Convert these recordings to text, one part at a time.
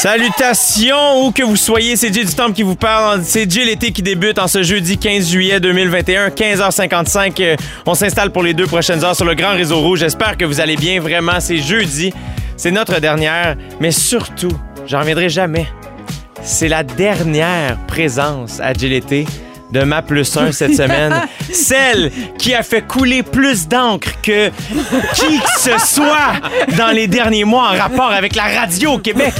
Salutations, où que vous soyez, c'est Jay du Temple qui vous parle. C'est Jay l'été qui débute en ce jeudi 15 juillet 2021, 15h55. Euh, On s'installe pour les deux prochaines heures sur le Grand Réseau Rouge. J'espère que vous allez bien, vraiment. C'est jeudi, c'est notre dernière, mais surtout, j'en reviendrai jamais. C'est la dernière présence à Jay l'été de ma plus 1 cette semaine. Celle qui a fait couler plus d'encre que qui que ce soit dans les derniers mois en rapport avec la radio au Québec.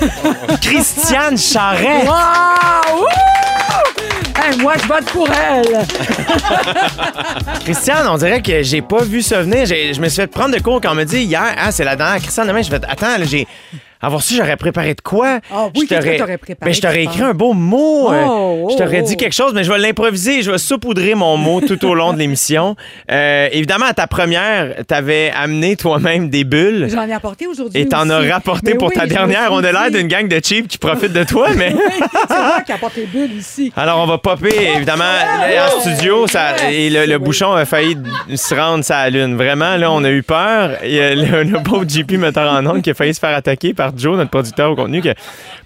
Christiane Charret. Wow! Hey, moi, je vote pour elle. Christiane, on dirait que j'ai pas vu ça venir. J'ai- Je me suis fait prendre de cours quand on me dit hier, ah, c'est la dernière Christiane demain. Je fait, attends, là, j'ai. Avoir su, j'aurais préparé de quoi? Ah oui, Je t'aurais- préparé, Ben, je t'aurais écrit un beau mot. euh, Oh, je t'aurais oh, dit oh. quelque chose, mais je vais l'improviser. Je vais saupoudrer mon mot tout au long de l'émission. Euh, évidemment, à ta première, t'avais amené toi-même des bulles. J'en ai apporté aujourd'hui. Et t'en as rapporté Mais pour oui, ta dernière. On a l'air d'une gang de cheap qui profitent de toi, mais. C'est moi qui apporte les bulles ici. Alors, on va popper, évidemment, en studio. Ça, et le, le Oui. bouchon a failli se rendre sa lune. Vraiment, là, on a eu peur. Il y a le, le pauvre JP metteur en ondes qui a failli se faire attaquer par Joe, notre producteur au contenu, qui a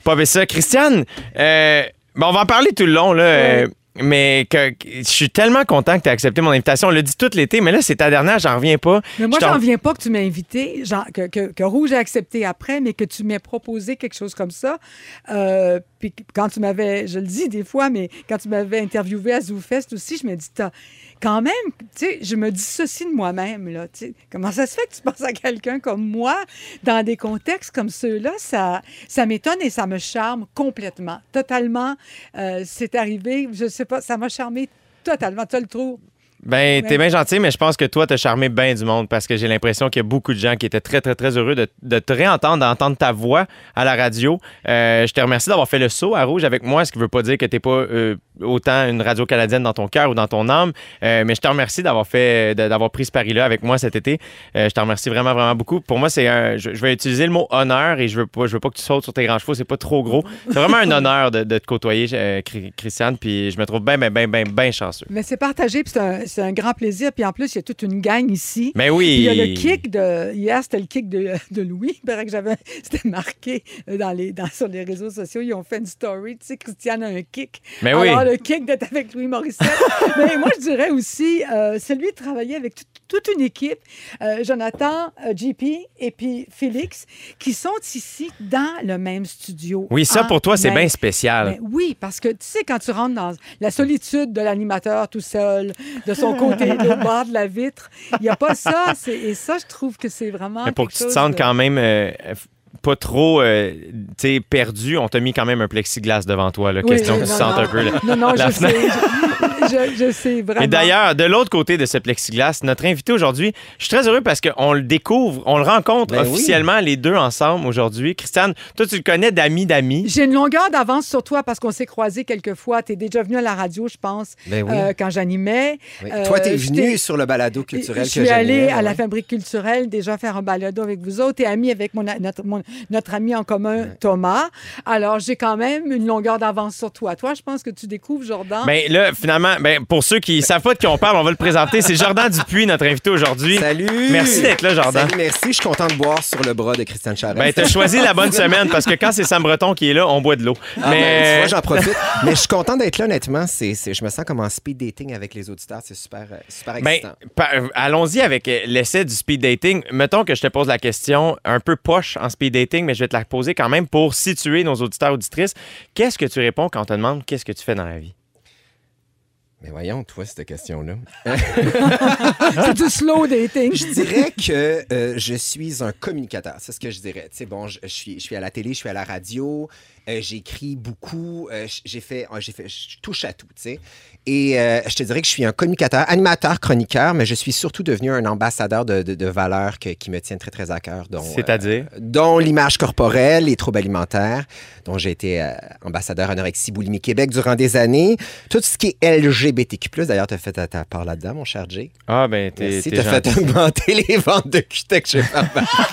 popé ça. Christiane, euh, on va en parler tout le long, là. euh, mais que, je suis tellement content que tu aies accepté mon invitation. On l'a dit tout l'été, mais là, c'est ta dernière, j'en reviens pas. Mais moi, j'en viens pas que tu m'as invité, genre, que, que, que Rouge a accepté après, mais que tu m'aies proposé quelque chose comme ça. Euh, puis quand tu m'avais, je le dis des fois, mais quand tu m'avais interviewé à ZooFest aussi, je me dis, t'as quand même, tu sais, je me dissocie de moi-même, là. Comment ça se fait que tu penses à quelqu'un comme moi dans des contextes comme ceux-là? Ça, ça m'étonne et ça me charme complètement, totalement. Euh, c'est arrivé, je sais pas, ça m'a charmé totalement. Tu as le trou. Ben, t'es bien gentil, mais je pense que toi, t'as charmé bien du monde parce que j'ai l'impression qu'il y a beaucoup de gens qui étaient très, très, très heureux de, de te réentendre, d'entendre ta voix à la radio. Euh, je te remercie d'avoir fait le saut à Rouge avec moi, ce qui veut pas dire que t'es pas euh, autant une radio canadienne dans ton cœur ou dans ton âme, Euh, mais je te remercie d'avoir fait, d'avoir pris ce pari-là avec moi cet été. Je te remercie vraiment, vraiment beaucoup. Pour moi, c'est un, je, je vais utiliser le mot honneur et je veux pas, je veux pas que tu sautes sur tes grands chevaux, c'est pas trop gros. C'est vraiment un honneur de, de te côtoyer, Chri- Christiane, puis je me trouve bien, bien, bien, bien, bien chanceux. Mais c'est partagé, puis c'est un, c'est un grand plaisir. Puis en plus, il y a toute une gang ici. Mais oui. Puis il y a le kick de. Hier, c'était le kick de, de Louis. Que j'avais. C'était marqué euh, dans les, dans, sur les réseaux sociaux. Ils ont fait une story. Tu sais, Christiane a un kick. Mais oui. Alors, le kick d'être avec Louis Morissette. Mais moi, je dirais aussi euh, celui de travailler avec tout- toute une équipe. Euh, Jonathan, euh, JP et puis Félix, qui sont ici dans le même studio. Oui, ça pour toi, c'est bien spécial. ben oui, parce que tu sais, quand tu rentres dans la solitude de l'animateur tout seul, de son côté, au bord de la vitre, il n'y a pas ça. Et ça, je trouve que c'est vraiment. Mais pour que tu te sentes de- quand même euh, pas trop euh, tu sais, perdu, on t'a mis quand même un plexiglas devant toi. Là, Oui, question oui, que tu sentes un peu. là. Non, non, la je sais. Je, je- je sais vraiment. Et d'ailleurs, de l'autre côté de ce plexiglas, notre invité aujourd'hui, je suis très heureux parce qu'on le découvre, on le rencontre Ben oui. officiellement les deux ensemble aujourd'hui. Christiane, toi, tu le connais d'amis d'amis. J'ai une longueur d'avance sur toi parce qu'on s'est croisés quelques fois. Tu es déjà venu à la radio, je pense, Ben oui. euh, quand j'animais. Oui. Euh, Toi, t'es je venu sur le balado culturel Je que suis j'animais, allée à la. Fabrique culturelle déjà faire un balado avec vous autres et amie avec mon, notre, mon- notre ami en commun, Thomas. Alors, j'ai quand même une longueur d'avance sur toi. Toi, je pense que tu découvres Jordan. Ben là, finalement, ben, pour ceux qui savent pas de qui on parle, on va le présenter. C'est Jordan Dupuis, notre invité aujourd'hui. Salut! Merci d'être là, Jordan. Salut, merci. Je suis content de boire sur le bras de Christiane Charest. Ben, t'as choisi la bonne semaine parce que quand c'est Sam Breton qui est là, on boit de l'eau. Ah, ben, Mais j'en profite. Mais je suis content d'être là, honnêtement. C'est, je me sens comme en speed dating avec les auditeurs. C'est super, euh, super Ben, excitant. euh, allons-y avec euh, l'essai du speed dating. Mettons que je te pose la question un peu poche en speed dating, mais je vais te la poser quand même pour situer nos auditeurs auditrices. Qu'est-ce que tu réponds quand on te demande qu'est-ce que tu fais dans la vie? Mais voyons, toi, cette question-là. c'est du slow dating. Je dirais que euh, je suis un communicateur. C'est ce que je dirais. Tu sais, bon, je, je suis, je suis à la télé, je suis à la radio, euh, j'écris beaucoup, euh, j'ai fait, euh, j'ai fait, je touche à tout, tu sais. Et euh, je te dirais que je suis un communicateur, animateur, chroniqueur, mais je suis surtout devenu un ambassadeur de, de- de valeurs que- qui me tiennent très, très à cœur. dont, C'est-à-dire? euh, dont l'image corporelle, les troubles alimentaires, dont j'ai été euh, ambassadeur anorexie boulimie Québec durant des années. Tout ce qui est LGBTQ+, d'ailleurs, tu as fait ta, part là-dedans, mon cher Jay. Ah, ben, t'es. T'es t'as fait augmenter les ventes de Cutex chez.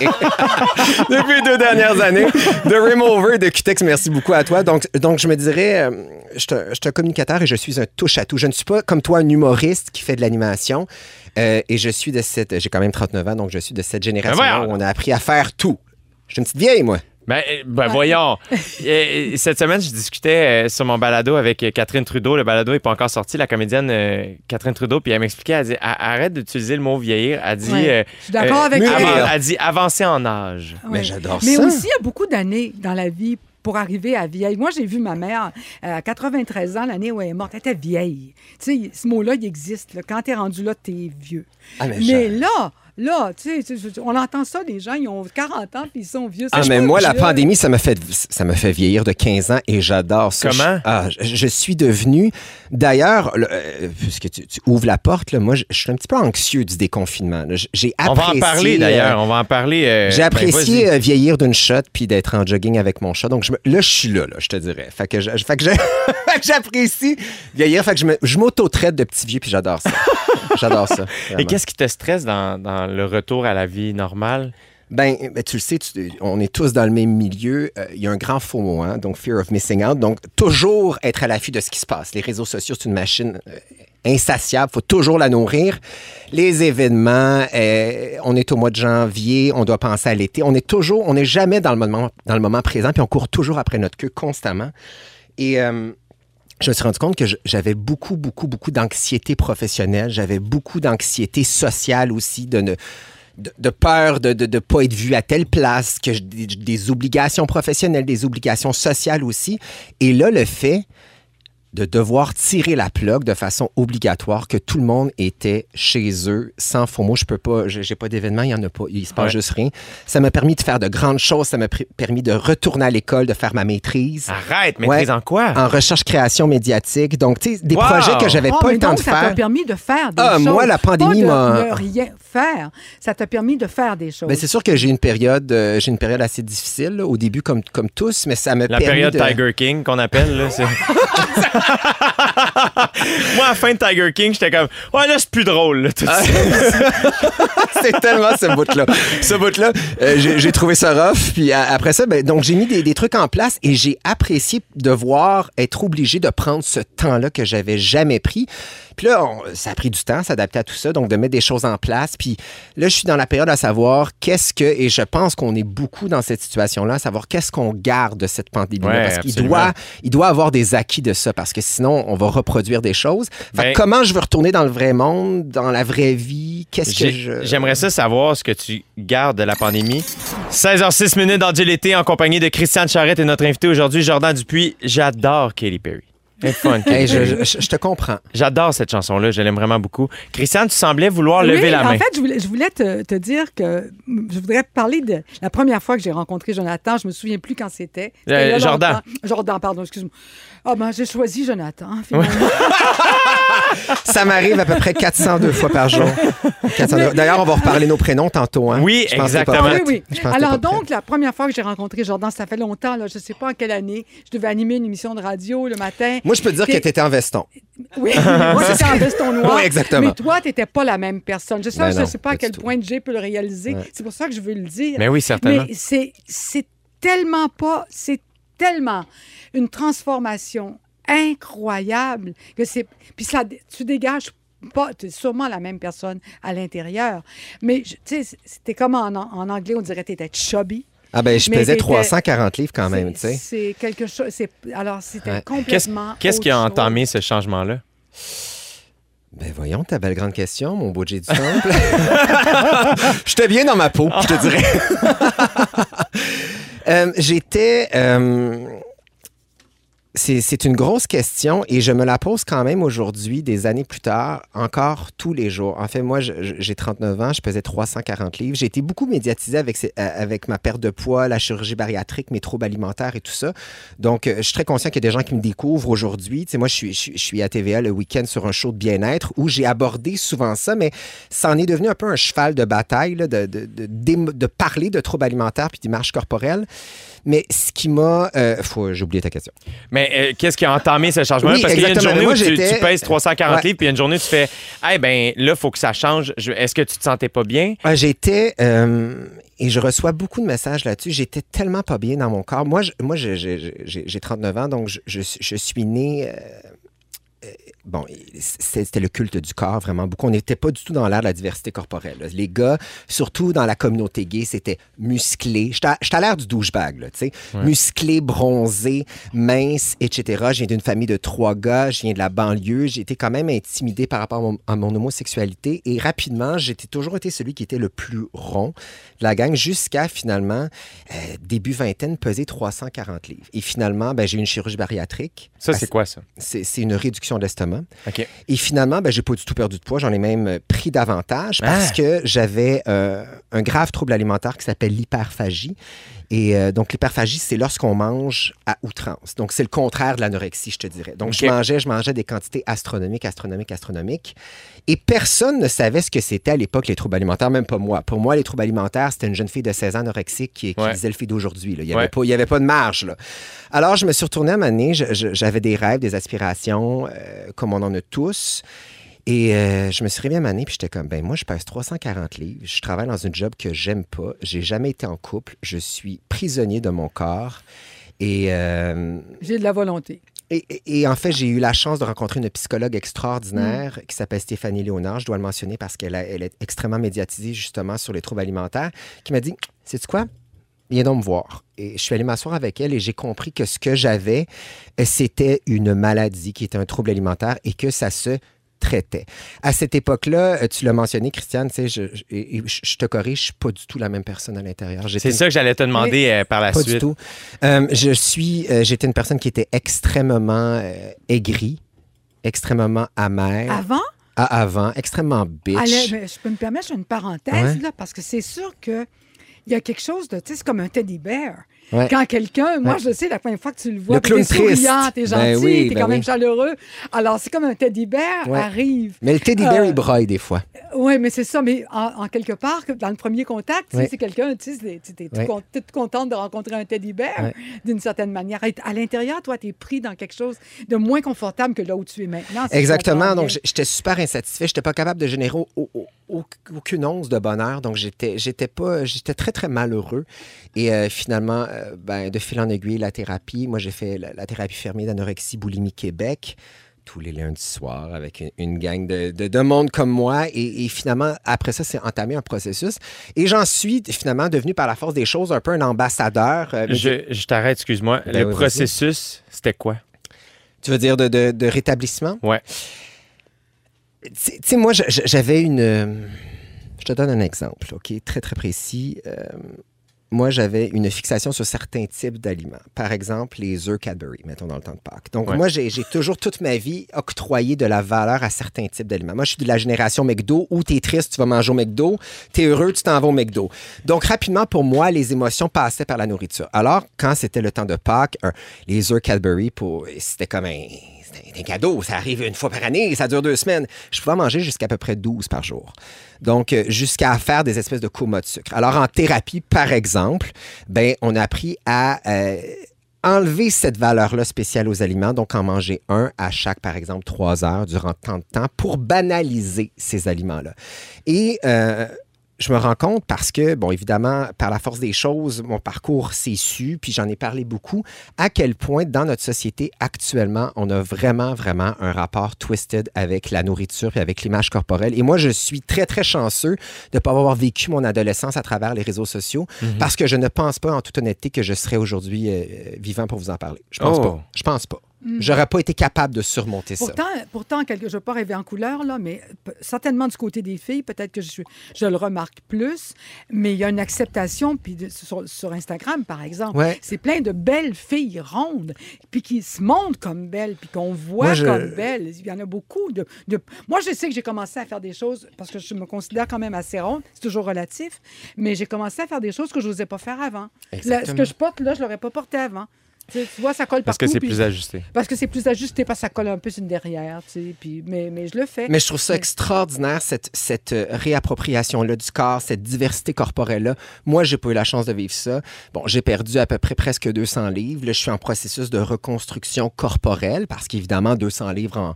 Depuis les deux dernières années. De Remover de Cutex, merci beaucoup à toi. Donc, donc je me dirais, euh, je suis un- je suis un communicateur et je suis un touche-à-tout. Je ne suis pas comme toi un humoriste qui fait de l'animation. Euh, et je suis de cette. J'ai quand même 39 ans, donc je suis de cette génération Ben voyons. où on a appris à faire tout. Je suis une petite vieille, moi. Ben, euh, ben voyons. Cette semaine, je discutais euh, sur mon balado avec Catherine Trudeau. Le balado n'est pas encore sorti. La comédienne Catherine Trudeau, puis elle m'expliquait, elle dit "A- arrête d'utiliser le mot vieillir. Elle dit, Ouais. euh, Je suis d'accord avec avan- elle dit avancer en âge. Mais j'adore Mais ça. aussi, il y a beaucoup d'années dans la vie pour arriver à vieille. Moi, j'ai vu ma mère euh, à 93 ans, l'année où elle est morte. Elle était vieille. Tu sais, ce mot-là, il existe. là. Quand tu es rendu là, tu es vieux. Ah, mais là, là, tu sais, on entend ça, les gens, ils ont 40 ans puis ils sont vieux. Ah, mais moi, la pandémie, ça m'a fait, ça m'a fait vieillir de 15 ans et j'adore ça. Comment? Je, ah, je, je suis devenu. D'ailleurs, le- euh, puisque tu, tu ouvres la porte, là, moi, je, je suis un petit peu anxieux du déconfinement. J'ai On va en apprécié, parler euh, d'ailleurs. On va en parler. euh, J'ai ben, apprécié euh, vieillir d'une shot puis d'être en jogging avec mon chat. Donc, je me- là, je suis là, là, je te dirais. Fait que j'apprécie vieillir. Fait que je me- je m'auto-traite de petit vieux puis j'adore ça. j'adore ça. Et qu'est-ce qui te stresse dans, dans le retour à la vie normale? Ben, ben, tu le sais, tu- on est tous dans le même milieu. Euh, Il y a un grand faux mot, hein, donc fear of missing out. Donc, toujours être à l'affût de ce qui se passe. Les réseaux sociaux, c'est une machine euh, insatiable. faut toujours la nourrir. Les événements, euh, on est au mois de janvier, on doit penser à l'été. On est toujours, on n'est jamais dans le moment, dans le moment présent, puis on court toujours après notre queue constamment. Et euh, je me suis rendu compte que j'avais beaucoup, beaucoup, beaucoup d'anxiété professionnelle. J'avais beaucoup d'anxiété sociale aussi, de ne de, de peur de ne pas être vu à telle place, que des, des obligations professionnelles, des obligations sociales aussi. Et là, le fait de devoir tirer la plug de façon obligatoire, que tout le monde était chez eux, sans faux mots. Je peux pas, j'ai pas d'événement, il y en a pas, il se passe Ouais. juste rien. Ça m'a permis de faire de grandes choses, ça m'a permis de retourner à l'école, de faire ma maîtrise Arrête, maîtrise Ouais. en quoi? en recherche-création médiatique. Donc, tu sais, des Wow! projets que j'avais Ah, pas mais le temps donc, de ça t'a faire. permis de faire des Ah, choses. moi, la pandémie m'a- de ne rien faire. Ça t'a permis de faire des choses. Ben, c'est sûr que j'ai une période, euh, j'ai une période assez difficile là, au début comme comme tous, mais ça m'a La permis période de... Tiger King qu'on appelle. Là, c'est- Moi, à la fin de Tiger King, j'étais comme, ouais, là, c'est plus drôle. là, tout c'est tellement ce bout-là. Ce bout-là, euh, j'ai trouvé ça rough. Puis après ça, ben, donc j'ai mis des, des trucs en place et j'ai apprécié de voir être obligé de prendre ce temps-là que j'avais jamais pris. Puis là, on- ça a pris du temps, s'adapter à tout ça, donc de mettre des choses en place. Puis là, je suis dans la période à savoir qu'est-ce que, et je pense qu'on est beaucoup dans cette situation-là, à savoir qu'est-ce qu'on garde de cette pandémie Ouais, parce qu'il doit, il doit avoir des acquis de ça, parce que sinon, on va reproduire des choses. Fait Ben- comment je veux retourner dans le vrai monde, dans la vraie vie? Qu'est-ce que je... J'aimerais ça savoir ce que tu gardes de la pandémie. 16h06 minutes dans l'été en compagnie de Christiane Charrette et notre invité aujourd'hui, Jordan Dupuis. J'adore Katy Perry. Elle est fun, Hey, je, Perry. je- je te comprends. J'adore cette chanson-là, je l'aime vraiment beaucoup. Christiane, tu semblais vouloir Oui, lever la main. En fait, je voulais, je voulais te, te dire que je voudrais te parler de la première fois que j'ai rencontré Jonathan. Je me souviens plus quand c'était. Euh, Jordan. longtemps. Jordan, pardon, excuse-moi. Ah ben, j'ai choisi Jonathan, finalement. Ça m'arrive à peu près 402 fois par jour. 402. D'ailleurs, on va reparler nos prénoms tantôt. Hein? Oui, exactement. oui, oui. Alors donc, la première fois que j'ai rencontré Jordan, ça fait longtemps, là, je ne sais pas en quelle année. Je devais animer une émission de radio le matin. Moi, je peux te dire que tu étais en veston. Oui, moi, j'étais en veston noir. Oui, exactement. Mais toi, tu n'étais pas la même personne. Je sais, Ben je sais pas à quel tout. point Jay peut le réaliser. Ouais. C'est pour ça que je veux le dire. Mais oui, certainement. Mais c'est tellement pas, c'est tellement une transformation incroyable que c'est. Puis ça, tu dégages pas, tu es sûrement la même personne à l'intérieur. Mais tu sais, c'était comme en, en anglais, on dirait que tu étais chubby. Ah ben, je Mais pesais t'étais- 340 livres quand même, tu C'est- sais. C'est quelque chose. c'est- Alors, c'était Ouais. Qu'est-ce complètement. qu'est-ce qui a chose. entamé ce changement-là? Ben voyons, ta belle grande question, mon beau Jay du Temple. J'étais bien dans ma peau, je te dirais. Euh, J'étais... euh, c'est une grosse question et je me la pose quand même aujourd'hui, des années plus tard, encore tous les jours. En fait, moi, j'ai 39 ans, je pesais 340 livres. J'ai été beaucoup médiatisé avec, ces- euh, avec ma perte de poids, la chirurgie bariatrique, mes troubles alimentaires et tout ça. Donc, euh, je suis très conscient qu'il y a des gens qui me découvrent aujourd'hui. Tu sais, moi, je suis, à TVA le week-end sur un show de bien-être où j'ai abordé souvent ça, mais ça en est devenu un peu un cheval de bataille de, de parler de troubles alimentaires puis d'image corporelle. Mais ce qui m'a... euh, faut- j'ai oublié ta question. Mais euh, qu'est-ce qui a entamé ce changement-là? Oui, Parce qu'il y a une journée Moi, où tu, tu pèses 340 Ouais. livres, puis il y a une journée où tu fais Eh ben là, il faut que ça change. Je- Est-ce que tu te sentais pas bien? Ah, J'étais, euh, et je reçois beaucoup de messages là-dessus, j'étais tellement pas bien dans mon corps. Moi, je- moi j'ai j'ai 39 ans, donc je, je- je suis né bon, c'était le culte du corps, vraiment beaucoup. On n'était pas du tout dans l'ère de la diversité corporelle. là. Les gars, surtout dans la communauté gay, c'était musclé. J'étais à- l'ère du douchebag, tu sais. Musclé, bronzé, mince, etc. Je viens d'une famille de trois gars, je viens de la banlieue. J'ai été quand même intimidé par rapport à mon, à mon homosexualité. Et rapidement, j'étais toujours été celui qui était le plus rond de la gang jusqu'à finalement, euh, début vingtaine, peser 340 livres. Et finalement, ben, j'ai eu une chirurgie bariatrique. Ça, c'est quoi, ça? C'est une réduction de Et finalement, ben, j'ai pas du tout perdu de poids. J'en ai même euh, pris davantage parce Ah! que j'avais euh, un grave trouble alimentaire qui s'appelle l'hyperphagie. Et euh, donc, l'hyperphagie, c'est lorsqu'on mange à outrance. Donc, c'est le contraire de l'anorexie, je te dirais. Donc, je mangeais, je mangeais des quantités astronomiques, astronomiques, astronomiques. Et personne ne savait ce que c'était à l'époque, les troubles alimentaires, même pas moi. Pour moi, les troubles alimentaires, c'était une jeune fille de 16 ans anorexique qui, qui Ouais. disait le fille d'aujourd'hui. Il n'y avait, Ouais. avait pas de marge. Là. Alors, je me suis retourné à ma année. J'avais des rêves, des aspirations, euh, comme on en a tous. Et euh, je me suis réveillé à puis j'étais comme, ben moi, je pèse 340 livres. Je travaille dans une job que j'aime pas. J'ai jamais été en couple. Je suis prisonnier de mon corps. Et, euh, J'ai de la volonté. et, et- et en fait, j'ai eu la chance de rencontrer une psychologue extraordinaire qui s'appelle Stéphanie Léonard. Je dois le mentionner parce qu'elle elle est extrêmement médiatisée justement sur les troubles alimentaires, qui m'a dit, sais-tu quoi? Viens donc me voir. Et je suis allé m'asseoir avec elle et j'ai compris que ce que j'avais, euh, c'était une maladie qui était un trouble alimentaire et que ça se traitait. À cette époque-là, euh, tu l'as mentionné, Christiane, tu sais, je, te corrige, je suis pas du tout la même personne à l'intérieur. C'est ça que j'allais te demander euh, par la pas suite. du tout. Euh, je suis, euh, j'étais une personne qui était extrêmement euh, aigrie, extrêmement amère. Avant, À avant, extrêmement bitch. allez, mais je peux me permettre une parenthèse, Ouais. là, parce que c'est sûr que il y a quelque chose de, tu sais, c'est comme un teddy bear. Ouais. Quand quelqu'un, moi, je sais, la première fois que tu le vois, Le puis t'es clown triste. souriant, t'es gentil, Ben oui, t'es ben quand même chaleureux. Alors, c'est comme un teddy bear arrive. Mais le teddy bear, Euh, il broille des fois. Oui, mais c'est ça. Mais en, en quelque part, dans le premier contact, Ouais. c'est quelqu'un, tu sais, tu es con- toute contente de rencontrer un teddy bear, d'une certaine manière. Et à l'intérieur, toi, tu es pris dans quelque chose de moins confortable que là où tu es maintenant. si Exactement. Donc, j'étais super insatisfait. J'étais pas capable de générer au- au- au- aucune once de bonheur. Donc, j'étais, j'étais pas, j'étais très, très malheureux. Et euh, finalement, euh, ben, de fil en aiguille, la thérapie. Moi, j'ai fait la, la thérapie fermée d'anorexie boulimie Québec tous les lundis soirs avec une, une gang de, de, de monde comme moi. Et, et finalement, après ça, c'est entamé un processus. Et j'en suis finalement devenu par la force des choses un peu un ambassadeur. euh, Je, je t'arrête, excuse-moi. Ben le oui, processus, c'était quoi? Tu veux dire de, rétablissement? Ouais. Tu sais- moi, j'avais une. euh, Je te donne un exemple, OK? Très, très précis. Euh, moi, j'avais une fixation sur certains types d'aliments. Par exemple, les œufs Cadbury, mettons, dans le temps de Pâques. Donc, Ouais. moi, j'ai toujours toute ma vie octroyé de la valeur à certains types d'aliments. Moi, je suis de la génération McDo où t'es triste, tu vas manger au McDo. T'es heureux, tu t'en vas au McDo. Donc, rapidement, pour moi, les émotions passaient par la nourriture. Alors, quand c'était le temps de Pâques, un- les œufs Cadbury, pour- c'était comme un, c'était un cadeau. Ça arrive une fois par année, ça dure deux semaines. Je pouvais manger jusqu'à peu près 12 par jour. Donc, euh, jusqu'à faire des espèces de comas de sucre. Alors, en thérapie, par exemple, ben, on a appris à euh, enlever cette valeur-là spéciale aux aliments, donc en manger un à chaque, par exemple, trois heures durant tant de temps pour banaliser ces aliments-là. Et euh, je me rends compte parce que, bon, évidemment, par la force des choses, mon parcours s'est su, puis j'en ai parlé beaucoup, à quel point dans notre société actuellement, on a vraiment, vraiment un rapport twisted avec la nourriture et avec l'image corporelle. Et moi, je suis très, très chanceux de ne pas avoir vécu mon adolescence à travers les réseaux sociaux parce que je ne pense pas, en toute honnêteté, que je serais aujourd'hui euh, vivant pour vous en parler. Je pense Oh. pas. Je pense pas. J'aurais pas été capable de surmonter ça. Pourtant, quelque, je ne veux pas rêver en couleur, là, mais certainement du côté des filles, peut-être que je, le remarque plus, mais il y a une acceptation, puis de- sur, sur Instagram, par exemple, Ouais. c'est plein de belles filles rondes, puis qui se montrent comme belles, puis qu'on voit Moi, je- comme belles. Il y en a beaucoup. De, de- Moi, je sais que j'ai commencé à faire des choses, parce que je me considère quand même assez ronde, c'est toujours relatif, mais j'ai commencé à faire des choses que je n'osais pas faire avant. Ce que je porte, là, je ne l'aurais pas porté avant. Tu, sais, tu vois, ça colle Parce que partout, c'est plus ajusté. parce que c'est plus ajusté, parce que ça colle un peu sur une derrière, tu sais. Puis, mais, mais je le fais. Mais je trouve ça extraordinaire, cette, cette euh, réappropriation-là du corps, cette diversité corporelle-là. Moi, j'ai pas eu la chance de vivre ça. Bon, j'ai perdu à peu près presque 200 livres. Là, je suis en processus de reconstruction corporelle parce qu'évidemment, 200 livres en,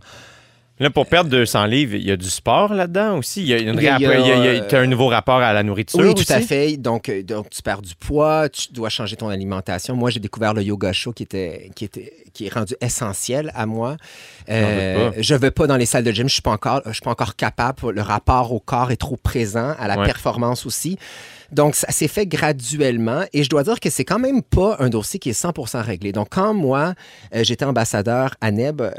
Là, pour perdre 200 livres, il y a du sport là-dedans aussi. Il y a une y y y un nouveau rapport à la nourriture Oui, aussi? tout à fait. Donc, euh, donc, tu perds du poids, tu dois changer ton alimentation. Moi, j'ai découvert le yoga chaud qui, était, qui, était, qui est rendu essentiel à moi. Euh, pas. je ne vais pas dans les salles de gym, je ne suis, pas encore- je suis pas encore capable. Le rapport au corps est trop présent, à la Ouais. performance aussi. Donc, ça s'est fait graduellement et je dois dire que c'est quand même pas un dossier qui est 100% réglé. Donc, quand moi, euh, j'étais ambassadeur à NEB, euh,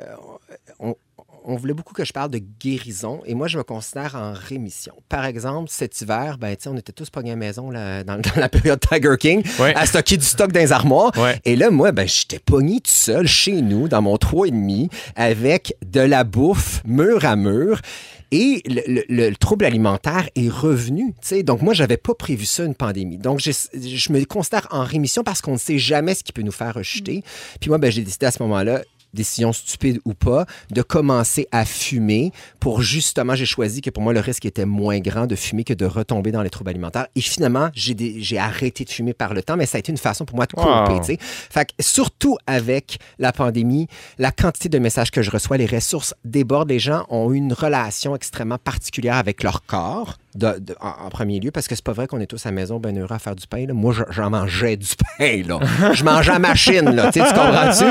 on voulait beaucoup que je parle de guérison et moi, je me considère en rémission. Par exemple, cet hiver, ben, on était tous pognés à la maison là, dans, dans la période Tiger King Ouais. à stocker du stock dans les armoires. Ouais. Et là, moi, ben, j'étais pogné tout seul chez nous, dans mon 3,5, avec de la bouffe mur à mur. Et le, le- le- le trouble alimentaire est revenu. tu sais. Donc, moi, j'avais pas prévu ça, une pandémie. Donc, je me considère en rémission parce qu'on ne sait jamais ce qui peut nous faire rejeter. Puis moi, ben, j'ai décidé à ce moment-là, décision stupide ou pas, de commencer à fumer pour justement, j'ai choisi que pour moi, le risque était moins grand de fumer que de retomber dans les troubles alimentaires. Et finalement, j'ai arrêté de fumer par le temps, mais ça a été une façon pour moi de couper, Wow. Fait que surtout avec la pandémie, la quantité de messages que je reçois, les ressources débordent. Les gens ont une relation extrêmement particulière avec leur corps. De- de- en, en premier lieu, parce que c'est pas vrai qu'on est tous à la maison ben heureux à faire du pain. là. Moi, je- j'en mangeais du pain. Là. Je mangeais à machine. Là, tu comprends-tu?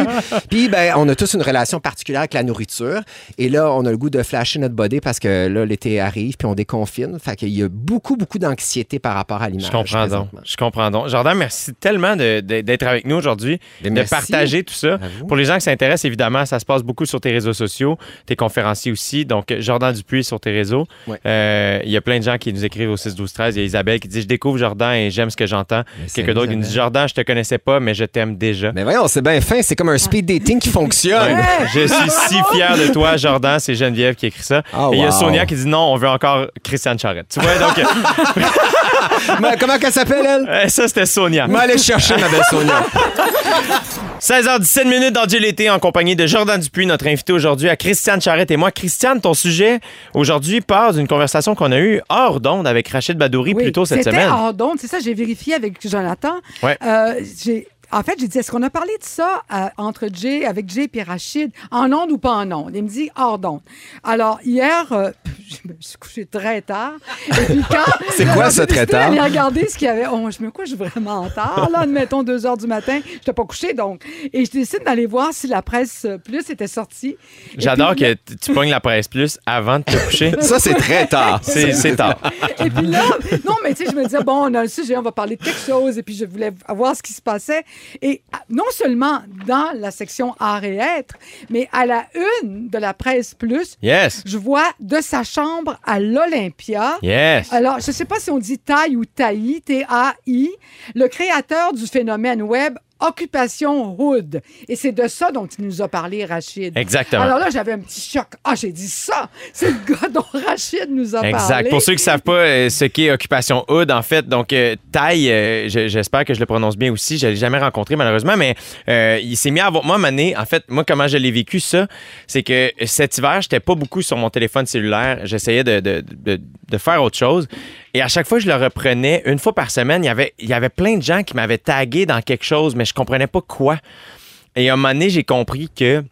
Puis, ben, on a tous une relation particulière avec la nourriture. Et là, on a le goût de flasher notre body parce que là, l'été arrive, puis on déconfine. Fait qu'il y a beaucoup, beaucoup d'anxiété par rapport à l'image. Je comprends donc. Je comprends donc. Jordan, merci tellement d'être avec nous aujourd'hui, Ben, de merci. partager tout ça. Pour les gens qui s'intéressent, évidemment, ça se passe beaucoup sur tes réseaux sociaux, tes conférenciers aussi. Donc, Jordan Dupuis sur tes réseaux. Ouais. Euh, Il y a plein de gens qui nous écrivent au 6 12 13 Il y a Isabelle qui dit Je découvre Jordan et j'aime ce que j'entends. Quelqu'un d'autre qui nous dit. Jordan, je te connaissais pas, mais je t'aime déjà. Mais voyons, c'est bien fin. C'est comme un speed dating qui fonctionne. Je suis si fier de toi, Jordan. C'est Geneviève qui écrit ça. Ah, et il y a. Sonia qui dit non, on veut encore Christiane Charrette. Tu vois, donc, Mais comment qu'elle s'appelle, elle? euh, ça, c'était Sonia. Mais allez chercher ma belle Sonia. 16h17 minutes dans Dieu l'été en compagnie de Jordan Dupuis, notre invité aujourd'hui à Christiane Charrette et moi. Christiane, ton sujet aujourd'hui part d'une conversation qu'on a eue hors d'onde avec Rachid Badouri Oui, plus tôt cette C'était semaine. hors d'onde, c'est ça, j'ai vérifié avec Jonathan. Ouais. Euh, j'ai- en fait, j'ai dit, est-ce qu'on a parlé de ça euh, entre Jay, avec Jay et Rachid, en onde ou pas en onde? Il me dit hors d'onde. Alors, hier, euh, je me suis couché très tard. Et puis quand... C'est quoi, j'ai très tard? d'aller regarder ce qu'il y avait. Oh, je me couche vraiment tard, là, admettons 2 heures du matin. Je n'étais pas couché, donc. Et je décide d'aller voir si la presse plus était sortie. J'adore que tu pognes la presse plus avant de te coucher. Ça, c'est très tard. C'est c'est tard. Et puis là, non, mais tu sais, je me disais, bon, on a le sujet, on va parler de quelque chose. Et puis, je voulais voir ce qui se passait. Et ah, non seulement dans la section art et être, mais à la une de la presse plus, Yes. je vois de sa chambre à l'Olympia. Yes. Alors, je ne sais pas si on dit taille ou taillis, T-A-I, le créateur du phénomène web Occupation Hood. Et c'est de ça dont il nous a parlé, Rachid. Exactement. Alors là, j'avais un petit choc. Ah, j'ai dit ça! C'est le gars dont Rachid nous a parlé. Exact. Pour ceux qui ne savent pas euh, ce qu'est Occupation Hood, en fait, donc euh, Taille, euh, je- j'espère que je le prononce bien aussi, je ne l'ai jamais rencontré malheureusement, mais euh, il s'est mis à avoir. Moi, Mané, en fait, moi, comment je l'ai vécu, ça, c'est que cet hiver, j'étais pas beaucoup sur mon téléphone cellulaire. J'essayais de, de, de- de faire autre chose. Et à chaque fois je le reprenais, une fois par semaine, il y avait, plein de gens qui m'avaient tagué dans quelque chose, mais je comprenais pas quoi. Et à un moment donné, j'ai compris que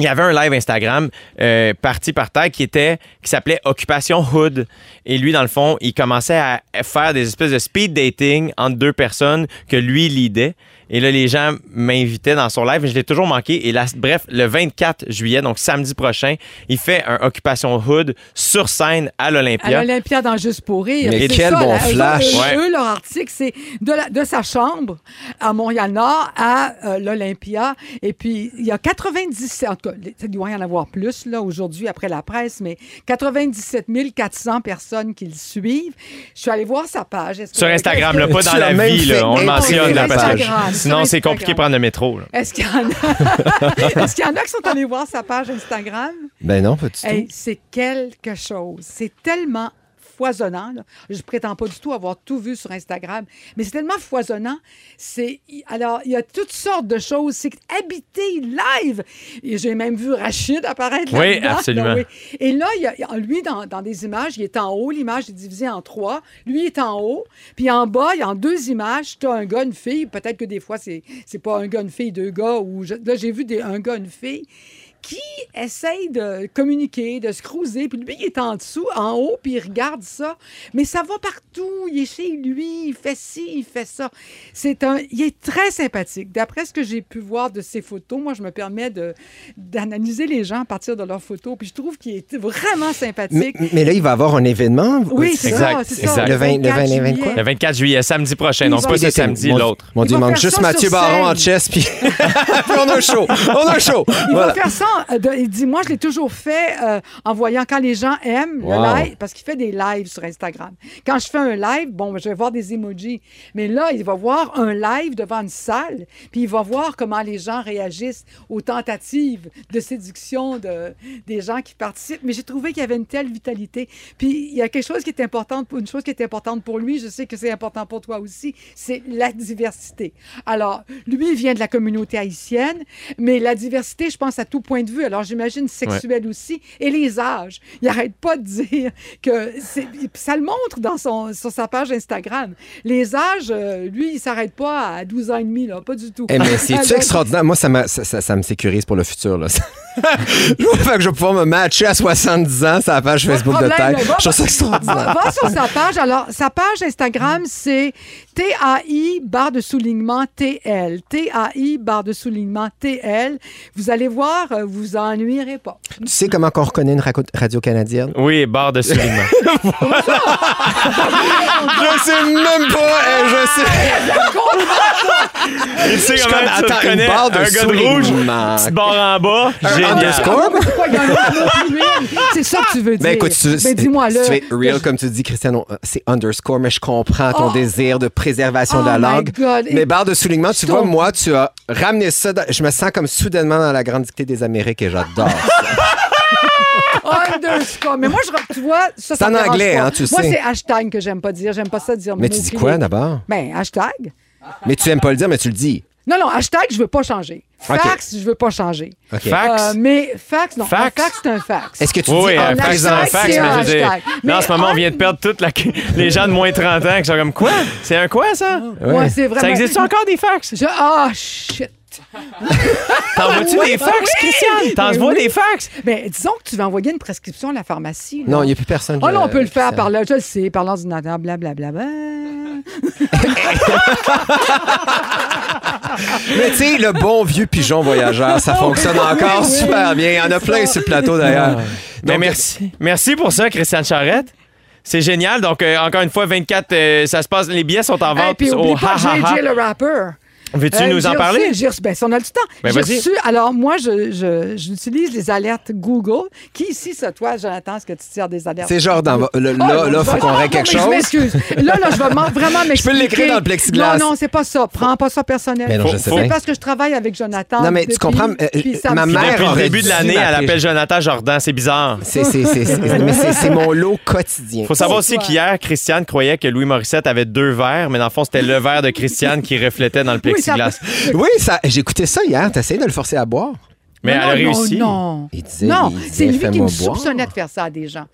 il y avait un live Instagram euh, parti par terre qui était qui s'appelait Occupation Hood. Et lui dans le fond il commençait à faire des espèces de speed dating entre deux personnes que lui lidait et là les gens m'invitaient dans son live et je l'ai toujours manqué et là bref le 24 juillet donc samedi prochain il fait un Occupation Hood sur scène à À l'Olympia l'Olympia dans Juste pour rire. Mais C'est quel ça, bon là, eux flash. autres, Ouais. Eux, leur article, c'est de, la- de sa chambre à Montréal-Nord à euh, l'Olympia. Et puis, il y a 97, en tout cas, il doit y en avoir plus là aujourd'hui après la presse, mais 97 400 personnes qui le suivent. Je suis allée voir sa page. Sur Instagram là, pas dans la vie là, on le mentionne là, la parce que page. Sinon c'est compliqué de prendre le métro. Est-ce qu'il y en a? Est-ce qu'il y en a qui sont allés voir sa page Instagram? Ben non, pas du tout. Hey, c'est quelque chose. C'est tellement foisonnant. là. Je ne prétends pas du tout avoir tout vu sur Instagram, mais c'est tellement foisonnant. C'est alors il y a toutes sortes de choses. C'est habité live. Et j'ai même vu Rachid apparaître Oui, absolument. Là, oui. Et là, il y a- lui dans, dans des images, il est en haut. L'image est divisée en trois. Lui est en haut. Puis en bas, il y a en deux images. Tu as un gars, une fille. Peut-être que des fois c'est c'est pas un gars, une fille, deux gars. Ou je- là j'ai vu des, un gars, une fille qui essaye de communiquer, de se cruiser, puis lui, il est en dessous, en haut, puis il regarde ça. Mais ça va partout. Il est chez lui, il fait ci, il fait ça. C'est un, il est très sympathique. D'après ce que j'ai pu voir de ses photos, moi, je me permets de, d'analyser les gens à partir de leurs photos, puis je trouve qu'il est vraiment Mais, sympathique. mais là, il va avoir un événement. Oui, c'est ça, c'est ça. exact. Le 20, le 20, le 20 quoi? Le 24 juillet, samedi prochain. Va- c'est pas ce samedi, l'autre. Mon Dieu, il manque juste Mathieu Baron en chess, puis puis on a un show. On a un show. Il Voilà. va faire ça. Euh, de- il dit, moi, je l'ai toujours fait euh, en voyant quand les gens aiment Wow. le live, parce qu'il fait des lives sur Instagram. Quand je fais un live, bon, je vais voir des emojis. Mais là, il va voir un live devant une salle, puis il va voir comment les gens réagissent aux tentatives de séduction de, des gens qui participent. Mais j'ai trouvé qu'il y avait une telle vitalité. Puis il y a quelque chose qui est important, une chose qui est importante pour lui, je sais que c'est important pour toi aussi, c'est la diversité. Alors, lui, il vient de la communauté haïtienne, mais la diversité, je pense, à tout point de vue. Alors, j'imagine sexuelle aussi, et les âges. Il n'arrête pas de dire que ça le montre dans son, sur sa page Instagram. Les âges, euh, lui, il s'arrête pas à 12 ans et demi, là, pas du tout. Eh, mais c'est extraordinaire? Moi, ça, ça, ça- ça me sécurise pour le futur. Là. je vais que je vais pouvoir me matcher à 70 ans sur la page Facebook de. Va- Je trouve ça extraordinaire. va sur sa page. Alors, sa page Instagram, c'est TAI barre de soulignement TL. TAI barre de soulignement TL. Vous allez voir, euh, vous ennuierez pas. Tu sais comment qu'on reconnaît une radio canadienne? Oui, barre de soulignement. Je sais même pas. eh, je sais. Il sait Je comment connais- tu attends, reconnais une barre de un gars de rouge, soulignement. petite barre en bas. Génial. underscore? Pourquoi il y en a un autre lui? C'est ça que tu veux dire. Ben écoute, tu, Ben, dis-moi là. tu es real, comme tu dis, Christian, on- c'est underscore, mais je comprends ton Oh. désir de préservation de Oh la my langue. God. Mais barre de soulignement, tu Je vois, moi, tu as ramené ça. dans- je me sens comme soudainement dans la grande dictée des Amériques et j'adore. Underscore. Mais moi, je, tu vois, ça, C'est ça en me dérange anglais, pas. hein, tu Moi, sais. c'est hashtag que j'aime pas dire. J'aime pas ça dire mais tu dis quoi d'abord? Ben, hashtag. Mais tu aimes pas le dire, mais tu le dis. Non, non, hashtag, je veux pas changer. Fax, je veux pas changer. OK. Fax? Euh, mais fax, non. Fax? Un fax, c'est un fax. Est-ce que tu Oui, dis oui, en un fax, c'est un hashtag, fax, c'est mais un je veux dire, hashtag. là, en ce moment, on un- vient de perdre toute la... les gens de moins de 30 ans qui sont comme, quoi? C'est un quoi, ça? Ouais, c'est vraiment. Ça existe encore des fax? Je... Ah, shit. T'envoies-tu des fax, Christiane? T'envoies oui. des fax? Mais disons que tu vas envoyer une prescription à la pharmacie. là. Non, il n'y a plus personne. Ah non, on peut le faire par là, je le sais, par l'ordinateur, blablabla. Mais tu sais, le bon vieux pigeon voyageur, ça fonctionne encore super bien. Il y en a plein sur le plateau d'ailleurs. Ben, Donc, merci. Merci pour ça, Christiane Charrette. C'est génial. Donc, euh, encore une fois, 24, euh, ça se passe. Les billets sont en Et vente puis oublie au pas ha, ha, ha. JJ le rapper. Veux-tu Euh, nous en parler? reçu- reçu- ben, si on a du temps. Ben, reçu, alors, moi, je, je- j'utilise les alertes Google. Qui ici, ça, toi, Jonathan, est-ce que tu tires des alertes? C'est Jordan. Va- le- Ah, Là, là, faut qu'on non, règle quelque mais Je chose. m'excuse. Là, là, je vais m'en- vraiment m'expliquer. peux l'écrire dans le plexiglas. Non, non, c'est pas ça. Prends pas ça personnel. Mais non, je sais C'est parce que je travaille avec Jonathan. Non, mais tu comprends, euh, puis ça ma mère Depuis le début de l'année, elle appelle Jonathan Jordan. C'est bizarre. C'est, c'est, c'est, c'est- mais c'est, c'est mon lot quotidien. Faut savoir C'est aussi qu'hier, Christiane croyait que Louis Morissette avait deux verres, mais dans le fond, c'était le verre de Christiane qui reflétait dans le Oui, Oui, ça, j'ai écouté ça hier. T'as essayé de le forcer à boire? Mais Non, elle a non, réussi. Non, Il disait, non. il c'est lui qui me boire. soupçonnait de faire ça à des gens.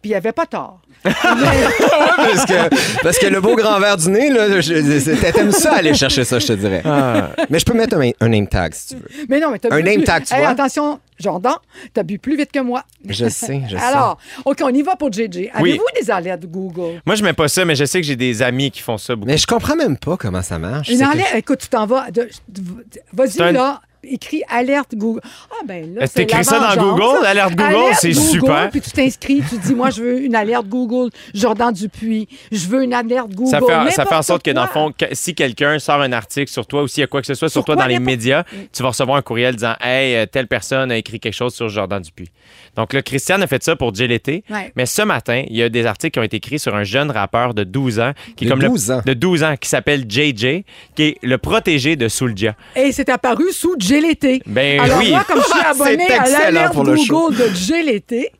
Puis il avait pas tort. Parce, que, parce que le beau grand verre du nez, là, je- t'aimes ça aller chercher ça, je te dirais. Ah. Mais je peux mettre un, un name tag si tu veux. Mais non, mais t'as Un bu name plus- tag, tu Hey, vois. Attention, Jordan, t'as bu plus vite que moi. Je sais, je sais. Alors, OK, on y va pour JJ. Oui. Avez-vous des alertes Google? Moi, je mets pas ça, mais je sais que j'ai des amis qui font ça beaucoup. Mais je comprends même pas comment ça marche. Une que- alerte, écoute, tu t'en vas. de- Vas-y, là. Écris alerte Google. Ah, ben là. Est-ce que c'est t'écris ça dans. Google? Alerte Google, c'est super. Puis tu t'inscris, tu dis, moi, je veux une alerte Google. Jordan Dupuis. Je veux une alerte Google. Ça fait, ça fait en sorte que, dans le fond, si quelqu'un sort un article sur toi ou s'il y a quoi que ce soit sur, Sur toi dans les médias, tu vas recevoir un courriel disant Hey, euh, telle personne a écrit quelque chose sur Jordan Dupuis. Donc là, Christiane a fait ça pour JLT. Ouais. Mais ce matin, il y a des articles qui ont été écrits sur un jeune rappeur de 12 ans qui est De comme 12 le, ans. de 12 ans qui s'appelle JJ, qui est le protégé de Soulja. Et c'est apparu sous GLT. Ben Alors, oui. moi, comme je suis abonné C'est à excellent l'alerte pour le show. Google de GLT,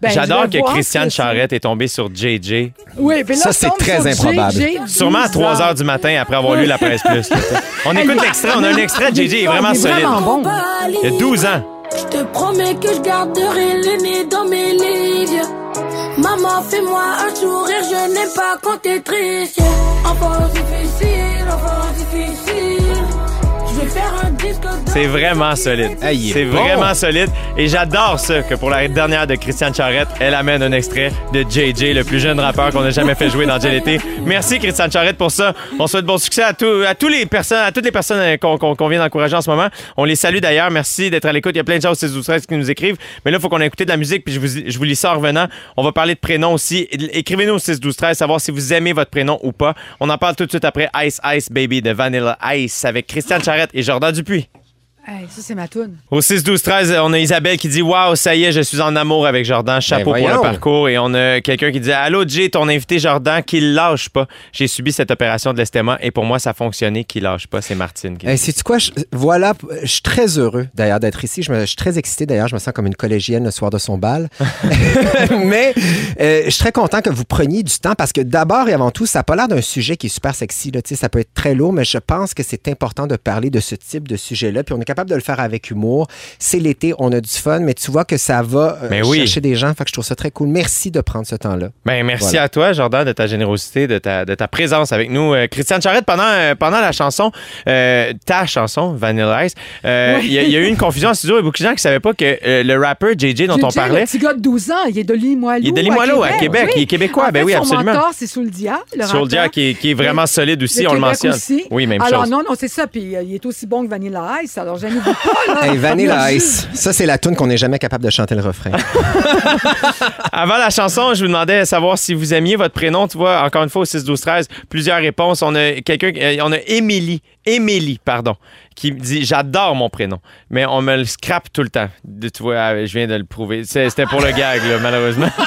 ben, J'adore que Christiane Charrette est tombée sur JJ. Oui, puis là, Ça, c'est très sur improbable. JJ, Sûrement à 12 3 ans. heures du matin après avoir lu la presse plus. On écoute l'extrait, on a un extrait de JJ, il est vraiment Il est solide. vraiment bon. Il y a 12 ans. Je te promets que je garderai le nez dans mes livres. Maman, fais-moi un sourire, je n'aime pas quand t'es triste. Enfant difficile, enfant difficile. C'est vraiment solide. Ah, C'est bon. vraiment solide. Et j'adore ça que pour la dernière de Christiane Charrette, elle amène un extrait de JJ, le plus jeune rappeur qu'on a jamais fait jouer dans JLT. Merci Christiane Charrette pour ça. On souhaite bon succès à, tous à, tous les personnes, à toutes les personnes euh, qu'on vient d'encourager en ce moment. On les salue d'ailleurs. Merci d'être à l'écoute. Il y a plein de gens au 6 12 13 qui nous écrivent. Mais là, il faut qu'on ait écouté de la musique puis je vous, je vous lis ça en revenant. On va parler de prénoms aussi. Écrivez-nous au 6 12 13 savoir si vous aimez votre prénom ou pas. On en parle tout de suite après Ice Ice Baby de Vanilla Ice avec Christiane Charrette et Jordan Dupuis. Hey, ça, c'est ma toune. Au 6 12 13, on a Isabelle qui dit waouh, ça y est, je suis en amour avec Jordan. Chapeau Ben pour le parcours et on a quelqu'un qui dit allô Jay, ton invité Jordan qui lâche pas. J'ai subi cette opération de l'estomac et pour moi ça a fonctionné, qui lâche pas, c'est Martine. Qui... Hey, sais-tu quoi? Je- voilà, je suis très heureux d'ailleurs d'être ici. Je, me- je suis très excité d'ailleurs. Je me sens comme une collégienne le soir de son bal. Mais euh, je suis très content que vous preniez du temps parce que d'abord et avant tout, ça n'a pas l'air d'un sujet qui est super sexy. Là. Tu sais, Ça peut être très lourd, mais je pense que c'est important de parler de ce type de sujet-là. Puis on est capable de le faire avec humour. C'est l'été, on a du fun, mais tu vois que ça va euh, oui. chercher des gens. Fait que je trouve ça très cool. Merci de prendre ce temps-là. Ben, merci Voilà. à toi, Jordan, de ta générosité, de ta, de ta présence avec nous. Euh, Christiane Charrette, pendant, euh, pendant la chanson, euh, ta chanson, Vanilla Ice, euh, il y, a- il y a eu une confusion en studio. Il y a beaucoup de gens qui ne savaient pas que euh, le rappeur JJ dont on parlait, Le petit gars de 12 ans, il est de Limoilou. Il est de Limoilou, à Québec. Il est québécois, En ben fait, oui, son absolument. mentor, c'est Souldia, le rappeur. qui, est- qui est vraiment solide aussi, Le on le mentionne. Aussi. Oui, même Alors, chose. non, non, c'est ça. Puis euh, il est aussi bon que Vanilla Ice. Alors, j'aime pas, là. Hey, Vanilla Ice, ça c'est la tune qu'on n'est jamais capable de chanter le refrain. Avant la chanson, je vous demandais de savoir si vous aimiez votre prénom. Tu vois, encore une fois, au 6 12 13 plusieurs réponses. On a quelqu'un, euh, on a Émilie, Émilie, pardon, qui me dit J'adore mon prénom, mais on me le scrape tout le temps. De- Tu vois, euh, je viens de le prouver. C'était pour le gag, là, malheureusement.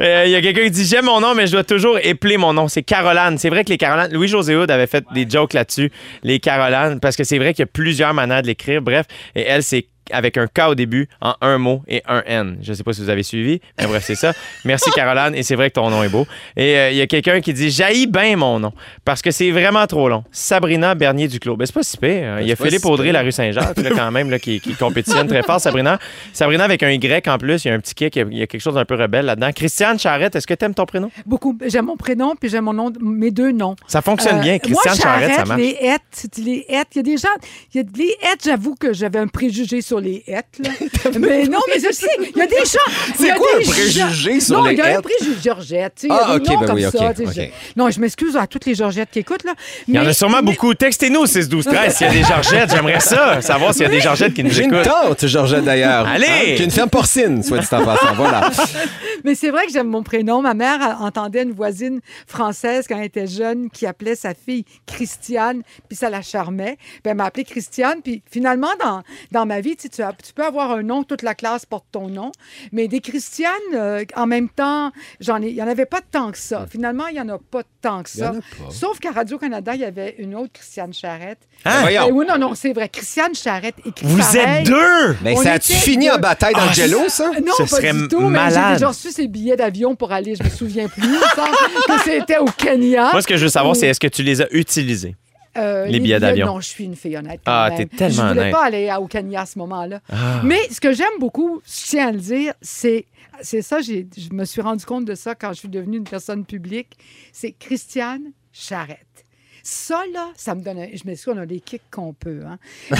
Euh, Il y a quelqu'un qui dit J'aime mon nom, mais je dois toujours épeler mon nom. C'est Caroline. C'est vrai que les Carolanes, Louis-José Hood avait fait des jokes là-dessus, les Carolanes, parce que c'est vrai qu'il y a plusieurs manières de l'écrire. Bref, et elle, c'est avec un K au début, en un mot et un N. Je ne sais pas si vous avez suivi, mais bref, c'est ça. Merci Caroline, et c'est vrai que ton nom est beau. Et euh, il y a quelqu'un qui dit Jaillit bien mon nom, parce que c'est vraiment trop long. Sabrina Bernier Duclos. Ben, c'est pas si pire. hein. Il y a Philippe si Audrey, la rue Saint-Jacques, là, quand même, là, qui, qui compétitionne très fort. Sabrina. Sabrina avec un Y en plus, il y a un petit kick, il y a- il y a quelque chose d'un peu rebelle là-dedans. Christiane Charrette, est-ce que tu aimes ton prénom? Beaucoup. J'aime mon prénom, puis j'aime mon nom, mes deux noms. Ça fonctionne Euh, bien. Christiane moi, Charrette, ça marche. les hêtes. Les hêtes, il y a des gens... Il y a les hêtes, j'avoue que j'avais un préjugé sur les hêtes. mais non, mais je sais, il y a des gens... C'est quoi des un préjugé gens- sur non, les il y a un hêtes? préjugé Georgette. tu sais, Ah, a des ok, noms ben comme oui, ça. ok, je- Non, je m'excuse à toutes les Georgettes qui écoutent. Là, Il y en a sûrement mais- beaucoup. Textez-nous 6 12 13 s'il y a des Georgettes. J'aimerais ça, savoir s'il y a des Georgettes qui nous J'ai une écoutent. tante, Georgette d'ailleurs. Allez! Hein, qui une ferme porcine, soit dit en passant. Voilà. Mais c'est vrai que j'aime mon prénom. Ma mère entendait une voisine française quand elle était jeune qui appelait sa fille Christiane, puis ça la charmait. Puis elle m'a appelée Christiane. Puis finalement, dans, dans ma vie, tu, sais, tu, as- tu peux avoir un nom, toute la classe porte ton nom. Mais des Christianes, euh, en même temps, j'en ai, il n'y en avait pas tant que ça. Finalement, il n'y en a pas tant que Il y en ça. a pas. Sauf qu'à Radio-Canada, il y avait une autre Christiane Charrette. Hein? Voyons. Eh oui, non, non, c'est vrai. Christiane Charrette écrit Vous pareil. êtes deux! Mais On ça a-tu fini deux. en bataille dans Ah, le jello, ça? Non, Ce pas serait du tout, mais j'ai malade. déjà reçu ses billets d'avion pour aller, je me souviens plus, que c'était au Kenya. Moi, ce que je veux savoir, Ou- c'est est-ce que tu les as utilisés? Euh, les billets d'avion. Non, je suis une fille honnête. quand Ah, t'es tellement Je voulais honnête. pas aller à- au Kenya à ce moment-là. Ah. Mais ce que j'aime beaucoup, je tiens à le dire, c'est c'est ça, je me suis rendu compte de ça quand je suis devenue une personne publique, c'est Christiane Charrette. Ça, là, ça me donne un... Je m'excuse, on a les kicks qu'on peut, hein?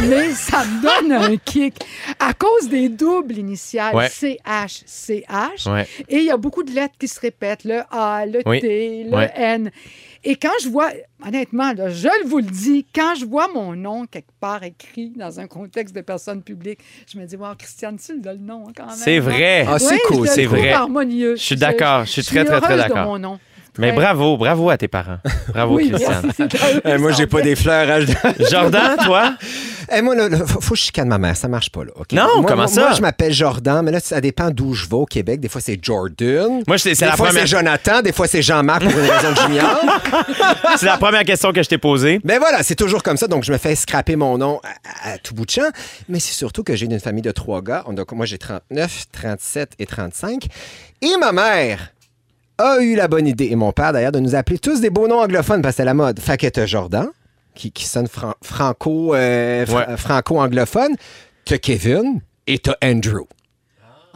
mais ça me donne un kick à cause des doubles initiales Ouais. CH, CH. Ouais. Et il y a beaucoup de lettres qui se répètent, le A, le Oui. T, le Ouais. N. Et quand je vois, honnêtement, là, je vous le dis, quand je vois mon nom quelque part écrit dans un contexte de personne publique, je me dis, wow, Christiane, tu le nom hein, quand même. C'est hein? vrai. Ah, c'est Oui, cool, le c'est vrai. harmonieux. Je suis d'accord, je suis très, très, très heureuse de d'accord. mon nom. Mais bravo, bravo à tes parents. Bravo, Oui, Christiane. merci. Euh, moi, j'ai pas des fleurs à... Jordan, toi? Eh, moi, là, là, faut, que je chicane ma mère. Ça marche pas, là. Non, Moi- comment moi, ça? Moi, je m'appelle Jordan, mais là, ça dépend d'où je vais au Québec. Des fois, c'est Jordan. Moi, c'est des la, fois, première- c'est Jonathan. Des fois, c'est Jean-Marc pour une raison de junior. c'est la première question que je t'ai posée. Mais voilà, c'est toujours comme ça. Donc, je me fais scraper mon nom à, à tout bout de champ. Mais c'est surtout que j'ai une famille de trois gars. On a- moi, j'ai 39, 37 et 35. Et ma mère a eu la bonne idée, et mon père d'ailleurs, de nous appeler tous des beaux noms anglophones parce que c'est la mode. Fait que t'as Jordan, qui, qui sonne fran- franco, euh, Ouais. franco-anglophone. T'as Kevin et t'as Andrew.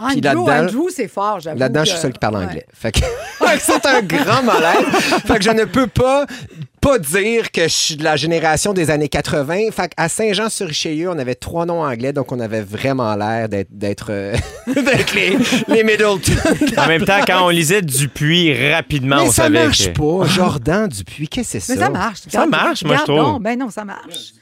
Puis Andrew, là-dedans- Andrew, c'est fort, j'avoue. Là-dedans, je suis seul qui parle ouais. anglais. Fait que c'est un grand malaise. fait que je ne peux pas pas dire que je suis de la génération des années 80. Fait à Saint-Jean-sur-Richelieu, on avait trois noms anglais, donc on avait vraiment l'air d'être euh, les, les Middleton. En même temps, quand on lisait Dupuis rapidement, Mais on ça savait marche que... pas. Jordan Dupuis, qu'est-ce que c'est ça? Mais ça marche. Ça marche, moi, je trouve. donc. Ben non, ça marche.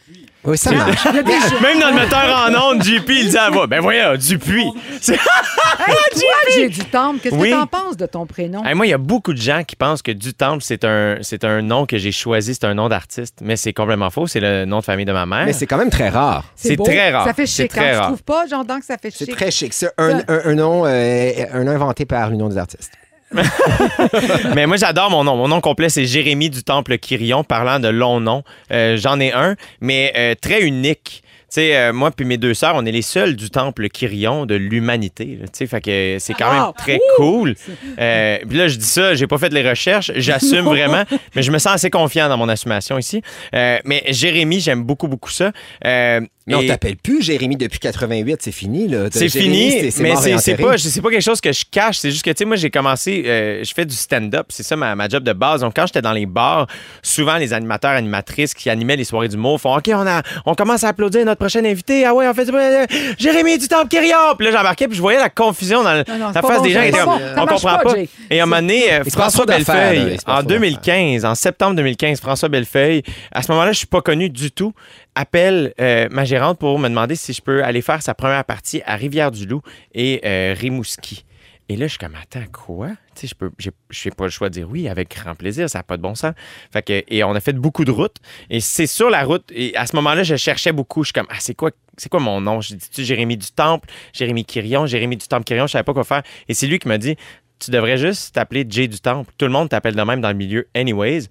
Oui, ça marche. Même dans le metteur en ondes, JP, il dit à voix, ben voyons, Dupuis. C'est- Hey, toi, j'ai du temple. Qu'est-ce Oui. que t'en penses de ton prénom? Hey, moi, il y a beaucoup de gens qui pensent que du Temple, c'est un, c'est un nom que j'ai choisi, c'est un nom d'artiste. Mais c'est complètement faux, c'est le nom de famille de ma mère. Mais c'est quand même très rare. c'est beau. très rare. Ça fait C'est chic. très hein? Tu rare. trouves pas, j'entends que ça fait C'est chic? très chic. C'est un, un- un nom, euh, un nom inventé par l'Union des artistes. Mais moi, j'adore mon nom. Mon nom complet, c'est Jérémy du Temple Quirion, parlant de long nom. Euh, J'en ai un, mais euh, très unique. Tu sais, euh, moi puis mes deux sœurs, on est les seuls du temple Quirion de l'humanité. Tu sais, fait que c'est quand même Ah, très cool. Euh, puis là, je dis ça, j'ai pas fait les recherches, j'assume vraiment, mais je me sens assez confiant dans mon assumation ici. Euh, mais Jérémy, j'aime beaucoup, beaucoup ça. Mais on et- t'appelle plus Jérémy depuis 88, c'est fini. là. c'est Jérémy, fini, c'est mais c'est pas, c'est pas quelque chose que je cache. C'est juste que, tu sais, moi, j'ai commencé, euh, je fais du stand-up. C'est ça ma, ma job de base. Donc, quand j'étais dans les bars, souvent, les animateurs, animatrices qui animaient les soirées d'humour font OK, on, a, on commence à applaudir notre prochain invité. Ah ouais, on fait du. euh, Jérémy du Temple Quirion. Puis là, j'embarquais, puis je voyais la confusion dans Non, non, la face bon, des gens. bon. on marche comprend pas. Et à un moment donné, euh, François là. Bellefeuille, en trop d'affaires. 2015, en septembre 2015, François Bellefeuille, à ce moment-là, je suis pas connu du tout, appelle euh, ma gérante pour me demander si je peux aller faire sa première partie à Rivière-du-Loup et euh, Rimouski. Et là, je suis comme, attends, quoi? Tu je peux, j'ai, j'ai pas le choix de dire oui avec grand plaisir, ça n'a pas de bon sens. Fait que, et on a fait beaucoup de routes. Et c'est sur la route. Et à ce moment-là, je cherchais beaucoup. Je suis comme, ah, c'est quoi, c'est quoi mon nom? Je dis, Jérémy du Temple, Jérémy Quirion, Jérémy du Temple Quirion, je savais pas quoi faire. Et c'est lui qui m'a dit, tu devrais juste t'appeler Jay du Temple. Tout le monde t'appelle de même dans le milieu, anyways.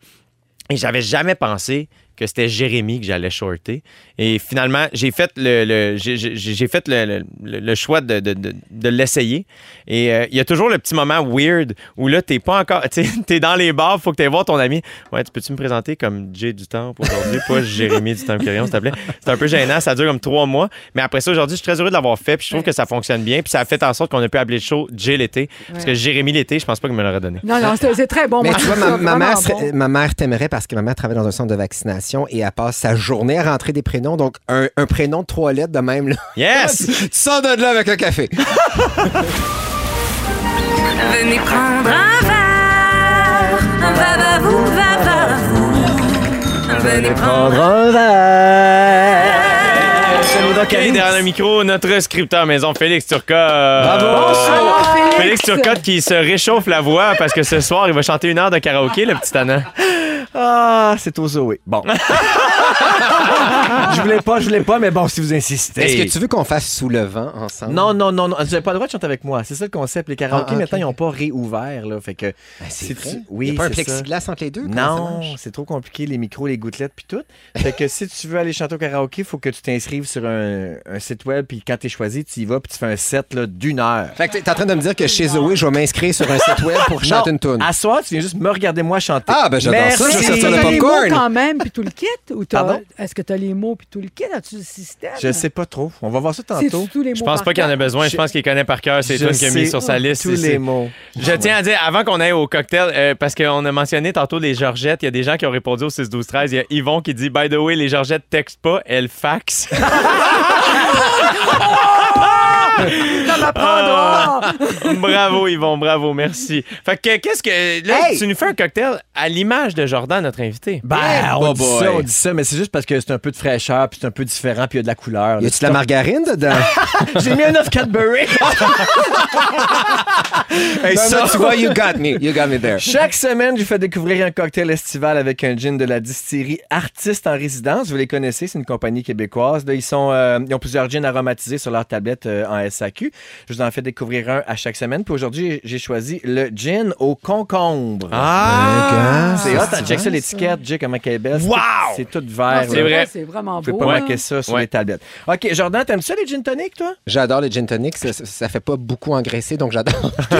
Et j'avais jamais pensé que c'était Jérémy que j'allais shorter. Et finalement, j'ai fait le, le- j'ai- j'ai j'ai fait le, le- choix de, de- de- de l'essayer. Et euh, il y a toujours le petit moment weird où là, t'es pas encore. Tu es dans les bars, faut que tu voir ton ami. Ouais, tu peux-tu me présenter comme Jay du Temple aujourd'hui, pas Jérémy du Temple Quirion, s'il te plaît? C'est un peu gênant, ça dure comme trois mois. Mais après ça, aujourd'hui, je suis très heureux de l'avoir fait. Puis je trouve que ça fonctionne bien. Puis ça a fait en sorte qu'on a pu appeler le show Jay l'été. Parce que Jérémy l'été, je pense pas qu'il me l'aurait donné. Non, non, c'est c'est très bon. Mais moi, tu vois, ma, ma mère, bon. ma mère t'aimerait parce que ma mère travaille dans un centre de vaccination et elle passe sa journée à rentrer des prénoms. Donc, un, un prénom de trois lettres de même, là. Yes! tu sors de là avec le café. Venez prendre un verre, un va va vous, va va vous. Venez prendre un OK, derrière le micro, notre scripteur maison, Félix Turcotte. Bravo! Alors, Félix. Félix Turcotte qui se réchauffe la voix parce que ce soir, il va chanter une heure de karaoké, le petit Anna. Ah, c'est au Zoé. Bon. je voulais pas, je voulais pas, mais bon, si vous insistez. Est-ce que tu veux qu'on fasse sous le vent ensemble? Non, non, non, non. Vous n'avez pas le droit de chanter avec moi. C'est ça le concept. Les karaokés, Ah, maintenant, ils n'ont pas réouvert. Là, fait que, Ben, c'est si vrai. tu- Il Oui, n'y a pas un plexiglas entre les deux? Non, c'est trop compliqué, les micros, les gouttelettes, puis tout. Fait que si tu veux aller chanter au karaoké, il faut que tu t'inscrives sur un, un site web, puis quand tu es choisi, tu y vas, puis tu fais un set là, d'une heure. Fait que t'es en train de me dire que chez Zoé, je vais m'inscrire sur un site web pour chanter Non, une tune. À soir, tu viens juste me regarder moi chanter. Ah, ben j'adore ça, je vais sortir le T'as les mots popcorn. quand même, puis tout le kit? Ou? Est-ce que les mots, puis tout le kit? As-tu le système? Je sais pas trop. On va voir ça C'est tantôt. tous les mots Je pense pas qu'il en a besoin. Je pense qu'il connaît par cœur ces Je tunes qu'il a mis sur sa liste. Tous C'est- les mots. Je tiens à dire, avant qu'on aille au cocktail, euh, parce qu'on a mentionné tantôt les Georgettes, il y a des gens qui ont répondu au 6-12-13. Il y a Yvon qui dit By the way, les Georgettes textent pas, elles faxent. Ça m'apprendra! bravo, Yvon, bravo, merci. Fait que, qu'est-ce que. Là, Hey! tu nous fais un cocktail à l'image de Jordan, notre invité. Ben, Yeah, on dit ça, on dit ça, mais c'est juste parce que c'est un peu de fraîcheur, puis c'est un peu différent, puis il y a de la couleur. Y a-tu de la margarine dedans? J'ai mis un œuf Cadbury. hey, ça, tu vois, you got me. You got me there. Chaque semaine, je fais découvrir un cocktail estival avec un gin de la distillerie Artiste en résidence. Vous les connaissez, c'est une compagnie québécoise. Là, ils, sont, euh, ils ont plusieurs gins aromatisés sur leur tablette euh, en SAQ. Je vous en fais découvrir un à chaque semaine. Puis aujourd'hui, j'ai choisi le gin au concombre. Ah! c'est hot, hein? check ça l'étiquette, Jay, comment qu'elle est belle. C'est Wow! tout- C'est tout vert. c'est vrai. C'est vraiment Vous pouvez beau. pas hein? manquer ça sur Ouais. les tablettes. OK, Jordan, t'aimes ça les gin tonic, toi? J'adore les gin tonics. Ça, fait pas beaucoup engraisser, donc j'adore.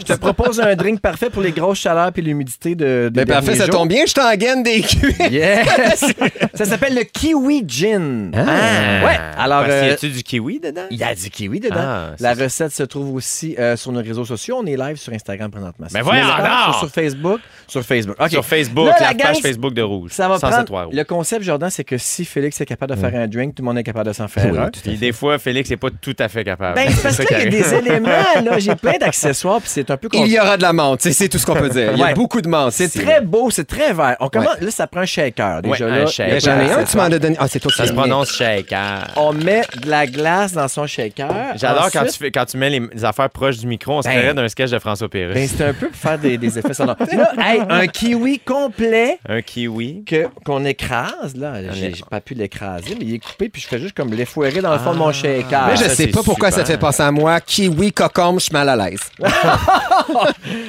Je te propose un drink parfait pour les grosses chaleurs puis l'humidité de, Mais parfait, ça tombe bien, je t'en gaine des culs. Yes! ça s'appelle le Kiwi Gin. Ah! Ouais. Alors, y euh, a-tu du kiwi dedans? il y a du kiwi kiwi dedans. Ah, la recette se trouve aussi euh, sur nos réseaux sociaux. On est live sur Instagram présentement. Ben Si voyons! Sur, sur Facebook. Sur Facebook. OK. Sur Facebook, Là, la, la page gang, Facebook de Rouge. Ça va 107.3 prendre. Rouge. Le concept, Jordan, c'est que si Félix est capable de faire un drink, tout le monde est capable de s'en faire Oui, un. Puis des fois, Félix n'est pas tout à fait capable. Ben, c'est parce qu'il y a des éléments, là. J'ai plein d'accessoires, puis c'est un peu Il y aura de la menthe, c'est- tout ce qu'on peut dire. Il y a Ouais. beaucoup de menthe. C'est très beau, c'est très vert. On commence, là, ça prend un shaker. Déjà, Ouais, là, un shaker. Mais J'en ai un, tu m'en as donné. Ah, c'est toi qui Ça se prononce shaker. On met de la glace dans son shaker. J'adore quand, Ensuite, tu fais, quand tu mets les, les affaires proches du micro. On se Ben. croirait d'un sketch de François Pérus. Ben, c'est un peu pour faire des, des effets sonores. Là, hey, un kiwi complet Un kiwi. que, qu'on écrase. Là, j'ai, j'ai pas pu l'écraser, mais il est coupé, puis je fais juste comme l'effouérer dans le fond de mon shaker. Mais je ça, sais pas pourquoi super. ça te fait penser à moi. Kiwi, cocombe, je suis mal à l'aise.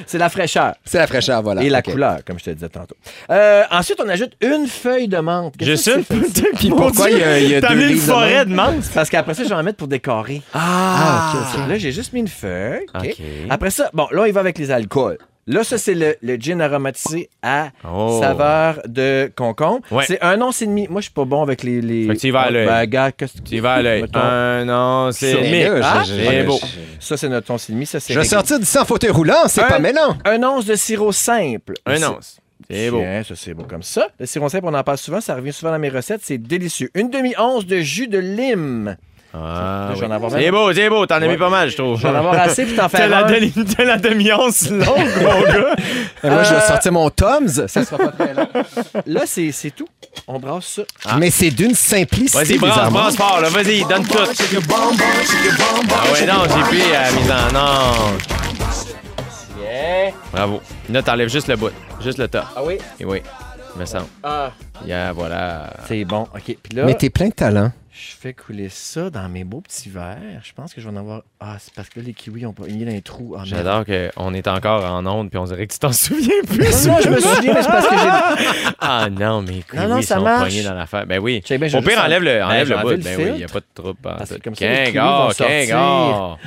C'est la fraîcheur. C'est la fraîcheur, voilà. Et la couleur, comme je te disais tantôt. Euh, ensuite, on ajoute une feuille de menthe. Qu'est-ce Juste une. Puis pourquoi il y a- y deux mis une forêt de menthe? Parce qu'après ça, je vais en mettre pour décorer. Ah, ok, ok. Là, j'ai juste mis une feuille. Après ça, bon, là, il va avec les alcools. Là, ça, c'est le, le gin aromatisé à Oh. saveur de concombre. Ouais. C'est un once et demi. Moi, je suis pas bon avec les. les... Fait que tu y vas à l'œil. Ben, gars, qu'est-ce que Tu y vas à l'œil. Un, non, c'est Ah, je- beau. Ça, c'est notre once et demi. Ça, c'est. Je vais sortir d'ici en fauteuil roulant, c'est pas mêlant. Un once de sirop simple. Un once. C'est beau. Ça, c'est beau comme ça. Le sirop simple, on en parle souvent. Ça revient souvent dans mes recettes. C'est délicieux. Une demi-once de jus de lime. Ah, Là, je vais oui. en avoir C'est beau, c'est beau. T'en as Ouais. mis pas mal, je trouve. Je vais en avoir assez pour t'en la, un. demi- t'as la demi-once longue, mon gars. Mais Moi, je vais Euh, sortir mon Tom's. Ça sera pas très long. Là, c'est c'est tout. On brasse ça. Mais c'est d'une simplicité. Vas-y, brasse, brasse fort, là. Vas-y, donne tout. Ah ouais, non, j'ai pris à la mise en non. Bravo. Là, t'enlèves juste le bout. Juste le top. Ah oui? Et oui, me semble. Ah. Yeah, voilà. C'est bon. OK. Puis là, Mais t'es plein de talent. Je fais couler ça dans mes beaux petits verres. Je pense que je vais en avoir. Ah, c'est parce que là, les kiwis ont pas mis dans les trous. Ah. J'adore qu'on est encore en onde puis on dirait que tu t'en souviens plus. Non, non, je me souviens, mais c'est parce que j'ai. Ah non, mais Non, non, oui, ça sont marche. pognés dans l'affaire. Ben oui. Bien, je Au pire, enlève le, en- enlève Ben, le bout. le Ben oui, il n'y a pas de. Parce que comme ça, les kiwis Quingor, vont sortir. Quingor.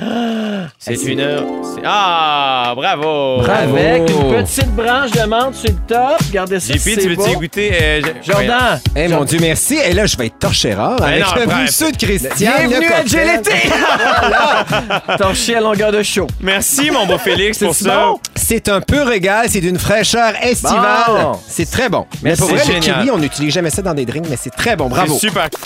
C'est une heure. Ah, bravo. Bravo. Avec une petite branche de menthe sur le top. Regardez ça. JP, tu veux-tu goûter? euh, je- Jordan! Eh mon Dieu, merci. Et là, je vais être torché rare Ben avec mousseux de Christian. Bienvenue à. GLT! Torché à longueur de show. Merci, mon beau Félix, pour C'est ça. bon? C'est un peu régal, c'est d'une fraîcheur estivale. Bon. C'est très bon. Mais Merci, pour vrai, c'est le génial. kiwi, on n'utilise jamais ça dans des drinks, mais c'est très bon. Bravo. Super. «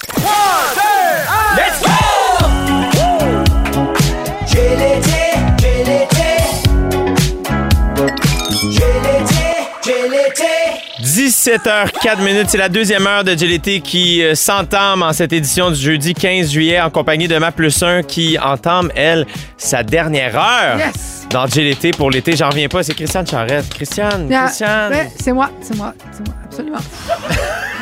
17h04 minutes, c'est la deuxième heure de GLT qui euh, s'entame en cette édition du jeudi 15 juillet en compagnie de Ma Plus 1 qui entame, elle, sa dernière heure Yes! dans GLT pour l'été. J'en reviens pas, c'est Christiane Charrette. Christiane, Ah, Christiane. c'est moi, c'est moi, c'est moi, absolument.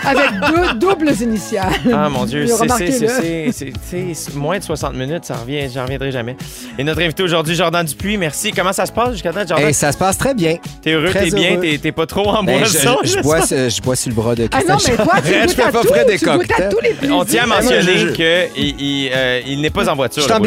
Avec deux doubles initiales. Ah mon Dieu, c'est- moins de 60 minutes, ça revient, j'en reviendrai jamais. Et notre invité aujourd'hui, Jordan Dupuis, merci. Comment ça se passe jusqu'à date, Jordan? Hey, ça se passe très bien. T'es heureux, t'es bien, t'es pas trop en Ben, je, boisson? je- je bois, ce- je bois sur le bras de Ah non, mais toi, tu Je fais pas tout. des Tu goûtes à cocktails. tous les plaisirs. On tient à mentionner qu'il il, euh, il n'est pas en voiture. Je suis en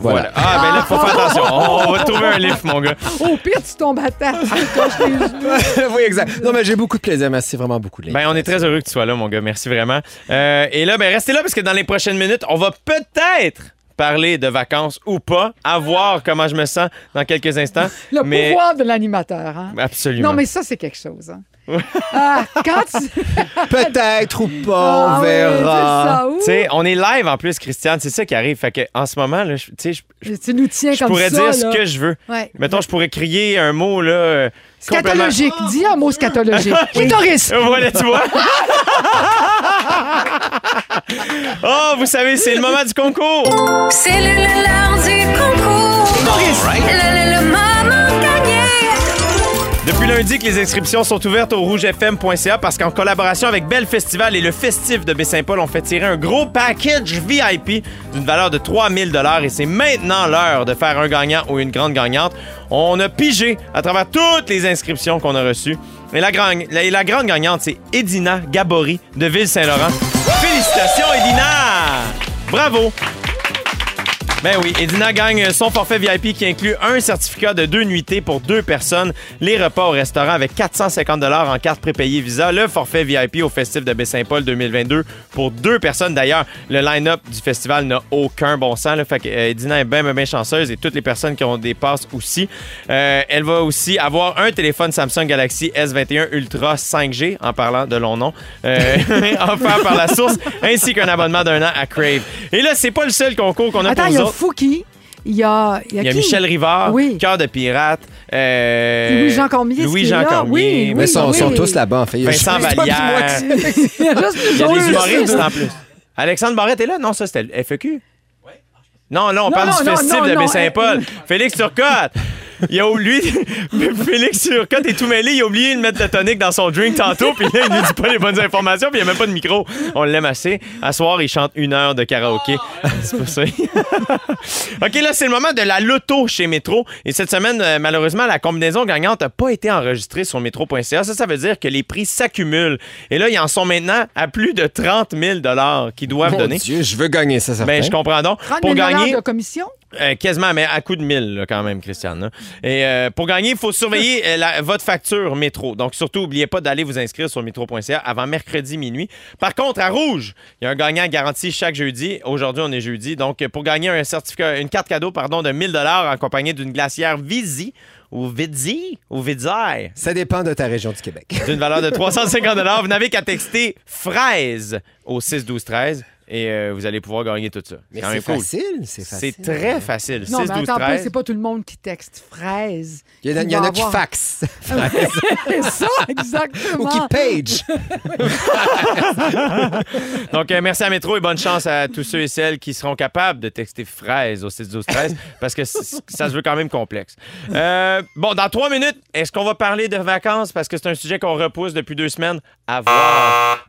voilà. Ah, ben là, faut faire attention. On va trouver un lift, mon gars. Au pire, tu tombes à terre. oui, exact. Non, mais j'ai beaucoup de plaisir. Merci vraiment beaucoup. les Ben, on est très heureux que tu sois là, mon gars. Merci vraiment. Euh, et là, ben, restez là parce que dans les prochaines minutes, on va peut-être parler de vacances ou pas. À voir comment je me sens dans quelques instants. Le mais pouvoir de l'animateur. Hein? absolument. Non, mais ça, c'est quelque chose. Hein? Ah, quand tu... Peut-être ou pas, Ah on oui, verra. c'est ça, ouh. Tu sais, on est live en plus, Christiane. C'est ça qui arrive. Fait que en ce moment, là, je- tu sais, je, Tu nous tiens je comme pourrais ça. dire là. ce que je veux. Ouais. Mettons, je pourrais crier un mot, là. complètement- Scatologique. Dis un mot scatologique. Clitoris. Voilà, tu vois. oh, vous savez, c'est le moment du concours. C'est le, le l'heure du concours. Le, le, le moment. Depuis lundi que les inscriptions sont ouvertes au rougefm.ca parce qu'en collaboration avec Belle Festival et le Festif de Baie-Saint-Paul, on fait tirer un gros package VIP d'une valeur de 3000 dollars et c'est maintenant l'heure de faire un gagnant ou une grande gagnante. On a pigé à travers toutes les inscriptions qu'on a reçues. Et la, grande- la- la grande gagnante, c'est Edina Gabory de Ville-Saint-Laurent. Félicitations, Edina! Bravo! Ben oui, Edina gagne son forfait VIP qui inclut un certificat de deux nuitées pour deux personnes, les repas au restaurant avec 450 en carte prépayée Visa, le forfait VIP au Festif de Baie-Saint-Paul 2022 pour deux personnes. D'ailleurs, le line-up du festival n'a aucun bon sens. Là, fait que euh, Edina est bien, bien, bien chanceuse et toutes les personnes qui ont des passes aussi. Euh, elle va aussi avoir un téléphone Samsung Galaxy S21 Ultra 5G, en parlant de long nom, euh, offert par la source, ainsi qu'un abonnement d'un an à Crave. Et là, c'est pas le seul concours qu'on a Attends, pour a autres. Fouki. Il y a, il y a, Il y a qui? Michel Rivard, Oui. Cœur de pirate. euh, Louis-Jean Cormier, Louis-Jean? Cormier. Oui, Mais ils sont, oui. sont tous là-bas, en fait. Vincent Vallière. Il y a des humoristes en plus. Alexandre Barrette est là? Non, ça, c'était le FEQ. Non, là, on Non, parle non, du festif non, de Baie-Saint-Paul. Félix Turcotte. Il a lui, Félix Turcotte est tout mêlé. Il a oublié de mettre le tonic dans son drink tantôt. Puis là, il nous dit pas les bonnes informations. Puis il n'y a même pas de micro. On l'aime assez. À soir, il chante une heure de karaoké. C'est pour ça. OK, là, c'est le moment de la loto chez Métro. Et cette semaine, euh, malheureusement, la combinaison gagnante n'a pas été enregistrée sur métro.ca. Ça, ça veut dire que les prix s'accumulent. Et là, ils en sont maintenant à plus de 30 000 qu'ils doivent Mon donner. Dieu, je veux gagner ça, certain. Ben, je comprends donc. 30 Pour 000 gagner, de commission? Euh, quasiment, mais à coup de 1000 là, quand même, Christiane. là. Et euh, pour gagner, il faut surveiller euh, la- votre facture métro. Donc, surtout, n'oubliez pas d'aller vous inscrire sur métro.ca avant mercredi minuit. Par contre, à Rouge, il y a un gagnant garanti chaque jeudi. Aujourd'hui, on est jeudi. Donc, pour gagner un certificat, une carte cadeau pardon, de 1000 accompagnée d'une glacière Visi ou Vidzi ou Vidzai Ça dépend de ta région du Québec. d'une valeur de 350 Vous n'avez qu'à texter fraise au 6 12 13 et euh, vous allez pouvoir gagner tout ça. Mais c'est cool. facile, c'est facile. C'est très facile. Non, 6 mais 12 attends, un peu, 13 c'est pas tout le monde qui texte fraise. Il y en a, il y en a qui fax C'est ça, exactement. ou qui page. Donc, euh, merci à Métro et bonne chance à tous ceux et celles qui seront capables de texter fraise au 6 12 13 parce que ça se veut quand même complexe. Euh, bon, dans trois minutes, est-ce qu'on va parler de vacances? Parce que c'est un sujet qu'on repousse depuis deux semaines? À voir.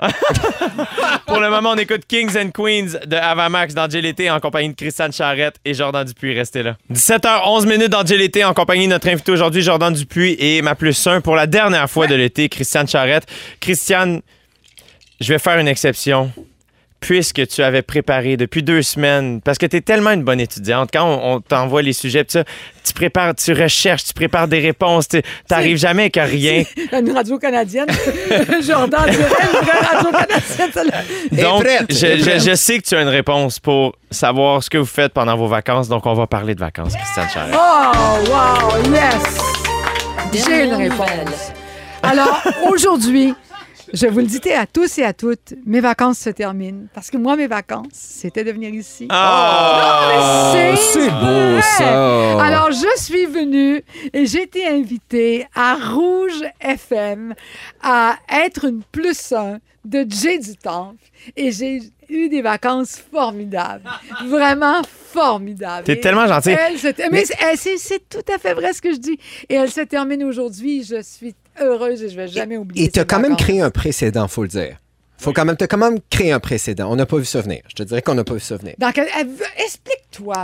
Pour le moment, on écoute Kings and Queens de Avamax dans GLT en compagnie de Christiane Charrette et Jordan Dupuis. Restez là. 17h11 minutes dans GLT en compagnie de notre invité aujourd'hui, Jordan Dupuis et ma plus 1 pour la dernière fois de l'été, Christiane Charrette. Christiane, je vais faire une exception. Puisque tu avais préparé depuis deux semaines, parce que tu es tellement une bonne étudiante, quand on, on t'envoie les sujets, pis ça, tu prépares, tu recherches, tu prépares des réponses, tu n'arrives jamais avec rien. Une radio canadienne. Jordan dirait une radio canadienne. Donc, prête, je, je- je sais que tu as une réponse pour savoir ce que vous faites pendant vos vacances, donc on va parler de vacances, Christiane Charest. Oh, wow, yes! J'ai une réponse. Alors, aujourd'hui, je vous le dis à tous et à toutes, mes vacances se terminent. Parce que moi, mes vacances, c'était de venir ici. Ah! C'est c'est beau, ça. Alors, je suis venue et j'ai été invitée à Rouge FM à être une plus un de Jay du Temple. Et j'ai eu des vacances formidables. Vraiment formidables. T'es tellement gentil. elle se ter- Mais c'est c'est tout à fait vrai ce que je dis. Et elle se termine aujourd'hui. Je suis heureuse et je vais jamais oublier Et tu as quand même créé un précédent, faut le dire. Faut quand même, t'as quand même créé un précédent. On n'a pas vu ça venir. Je te dirais qu'on n'a pas vu ça venir. Dans quel-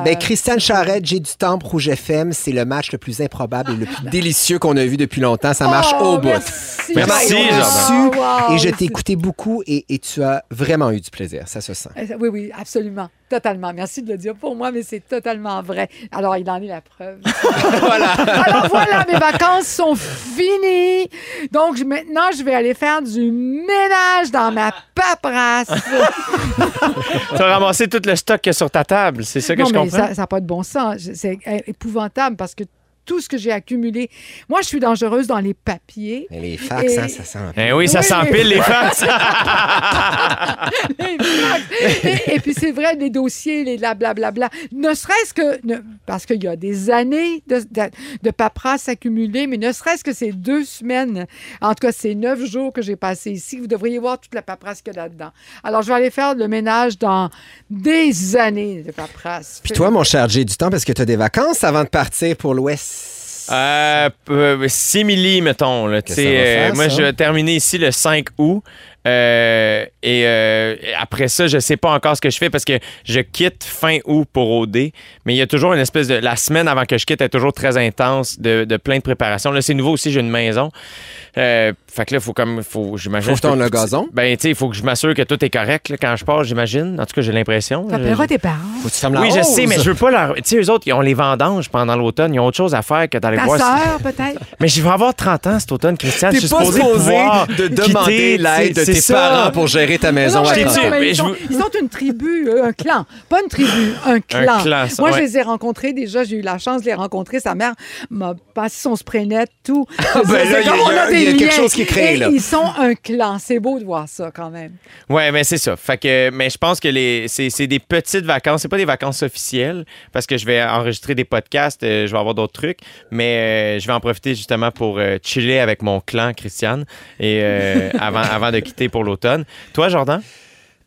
Ben, Christiane Charette, j'ai du temps, Rouge FM, c'est le match le plus improbable et le plus délicieux qu'on a vu depuis longtemps. Ça marche Oh, au bout. Merci, Vraiment, Merci, wow, et je t'ai écouté beaucoup et, et tu as vraiment eu du plaisir. Ça se sent. Euh, Oui, oui, absolument. Totalement. Merci de le dire pour moi, mais c'est totalement vrai. Alors, il en est la preuve. voilà. Alors voilà, mes vacances sont finies. Donc je- maintenant, je vais aller faire du ménage dans ma paperasse. Tu as ramassé tout le stock qu'il y a sur ta table, c'est ça que non, je mais ça n'a pas de bon sens. C'est euh, épouvantable parce que tout ce que j'ai accumulé... Moi, je suis dangereuse dans les papiers. Mais les fax, Et- hein, ça sent. Eh oui, ça Oui, s'empile les faces. Les fax. et, et puis c'est vrai, les dossiers, les blablabla. Ne serait-ce que, ne- parce qu'il y a des années de, de, de paperasse accumulée, mais ne serait-ce que ces deux semaines, en tout cas ces neuf jours que j'ai passés ici, vous devriez voir toute la paperasse qu'il y a là-dedans. Alors je vais aller faire le ménage dans des années de paperasse. Puis toi, mon cher Jay, du temps parce que tu as des vacances avant de partir pour l'Ouest. Euh, euh, simili, mettons. Là, Qu'est-ce Tu sais, que ça va faire, moi, ça? je vais terminer ici le 5 août. Euh, et euh, après ça, je sais pas encore ce que je fais parce que je quitte fin août pour OD. Mais il y a toujours une espèce de. La semaine avant que je quitte est toujours très intense de, de plein de préparations. Là, c'est nouveau aussi, j'ai une maison. Euh, fait que là, il faut comme. Faut, j'imagine. Faut le gazon. Ben, tu sais, il faut que je m'assure que tout est correct là, quand je pars, j'imagine. En tout cas, j'ai l'impression. T'appelleras tes parents. Faut que tu fermes la Oui, je sais, mais je veux pas leur. Tu sais, eux autres, ils ont les vendanges pendant l'automne. Ils ont autre chose à faire que d'aller Ta voir. sœur, peut-être. Mais je vais avoir 30 ans cet automne, Christiane. T'es Je suis pas supposé supposé pouvoir de demander l'aide de c'est tes ça. parents pour gérer ta maison. Non, à mais temps. t'ai-tu- non, mais mais ils, je sont, vous- ils sont une tribu, euh, un clan. Pas une tribu, un clan. clan, ça, Moi, ouais. je les ai rencontrés déjà. J'ai eu la chance de les rencontrer. Sa mère m'a passé son spray net, tout. ben là, C'est il y a- comme on a des liens. Qui là. Ils sont un clan. C'est beau de voir ça, quand même. Ouais, mais c'est ça. Fait que, mais je pense que les, c'est, c'est des petites vacances. C'est pas des vacances officielles parce que je vais enregistrer des podcasts, euh, je vais avoir d'autres trucs, mais euh, je vais en profiter justement pour euh, chiller avec mon clan, Christiane, et euh, avant, avant de quitter pour l'automne. Toi, Jordan?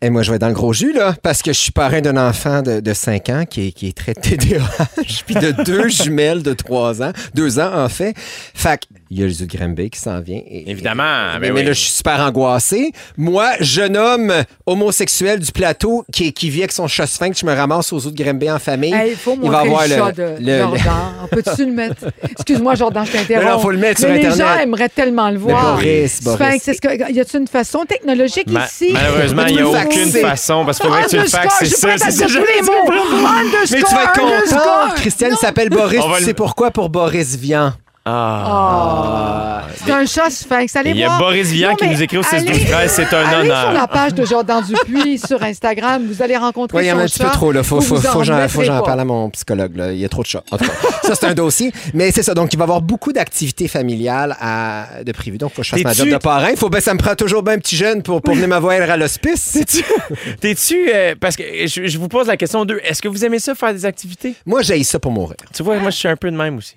Et moi, je vais être dans le gros jus, là, parce que je suis parrain d'un enfant de, de 5 ans qui est, qui est très TDAH, puis de deux jumelles de 3 ans, 2 ans, en fait. Fait que, il y a le zoo de Granby qui s'en vient. Et- Évidemment, Mais, ben mais oui. là, je suis super angoissé. Moi, jeune homme homosexuel du plateau qui, qui vit avec son chat sphinx, je me ramasse aux zoo de Granby en famille. Hey, Il faut il va montrer avoir le, chat le- de le- Jordan. Peux-tu le mettre? Excuse-moi, Jordan, je t'interromps. Non, non, faut le mettre sur Mais Internet. Les gens aimeraient tellement le voir. Boris, Boris. Sphinx, est-ce que, y a-t-il une façon technologique Ma- ici? malheureusement, il n'y a le aucune façon parce qu'il faudrait que tu le faxes. je C'est suis ça, c'est ça. les Mais tu vas être content. Christiane s'appelle Boris. Tu le- sais pourquoi? Pour Boris Vian. Ah. C'est un chat sphinx. Allez Il y a voir. Boris Vian Non, qui nous écrit au 6 allez- 12 13 c'est un allez honneur. sur la page de Jordan Dupuis sur Instagram. Vous allez rencontrer Oui, il y en a un petit peu trop, là. Faut, faut, faut, que j'en- faut j'en parle à mon psychologue, là. Il y a trop de chats. En tout cas, ça, c'est un dossier. Mais c'est ça. Donc, il va y avoir beaucoup d'activités familiales à, de prévues. Donc, il faut que je fasse ma job de parrain. Faut, ben, ça me prend toujours bien un petit jeune pour, pour venir me voir à l'hospice. T'es-tu, t'es-tu, euh, parce que je, je vous pose la question deux, est-ce que vous aimez ça faire des activités? Moi, j'ai ça pour mourir. Tu vois, moi, je suis un peu de même aussi.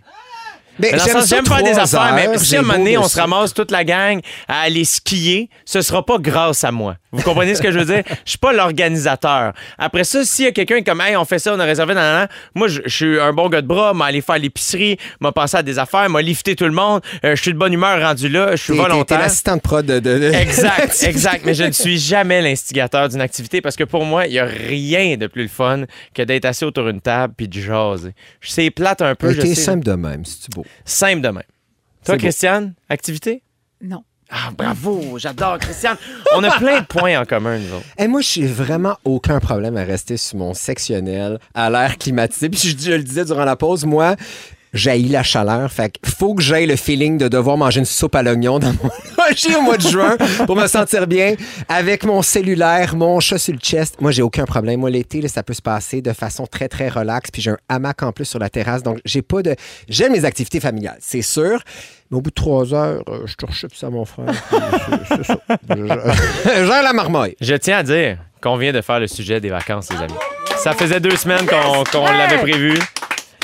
Mais dans j'aime faire des affaires, mais si à un moment donné, on se ramasse toute la gang à aller skier, ce sera pas grâce à moi. Vous comprenez ce que je veux dire? Je suis pas l'organisateur. Après ça, s'il y a quelqu'un comme, hey, on fait ça, on a réservé, nan, nan, moi, je, je suis un bon gars de bras, m'a aller faire l'épicerie, m'a pensé à des affaires, m'a lifté tout le monde, euh, je suis de bonne humeur rendu là, je suis T'es- t'es- volontaire. l'assistant de prod de... Exact, exact. Mais je ne suis jamais l'instigateur d'une activité parce que pour moi, il n'y a rien de plus le fun que d'être assis autour d'une table puis de jaser. C'est plate un peu, Mais je T'es sais. simple de même, c'est beau. Simple de même. Toi, beau. Christiane, activité? Non. Ah, bravo, j'adore Christiane. On a plein de points en commun, nous autres. Et moi, j'ai vraiment aucun problème à rester sur mon sectionnel à l'air climatisé. Puis je, je le disais durant la pause, moi, j'haïs la chaleur. Fait qu'il faut que j'aille le feeling de devoir manger une soupe à l'oignon dans mon logis au mois de juin pour me sentir bien avec mon cellulaire, mon chat sur le chest. Moi, j'ai aucun problème. Moi, l'été, là, ça peut se passer de façon très, très relaxe. Puis j'ai un hamac en plus sur la terrasse. Donc, j'ai pas de. J'aime mes activités familiales, c'est sûr. Mais au bout de trois heures, euh, je te ça, mon frère. C'est- ça. Gère la marmaille. Je tiens à dire qu'on vient de faire le sujet des vacances, les amis. Ça faisait deux semaines qu'on qu'on l'avait prévu.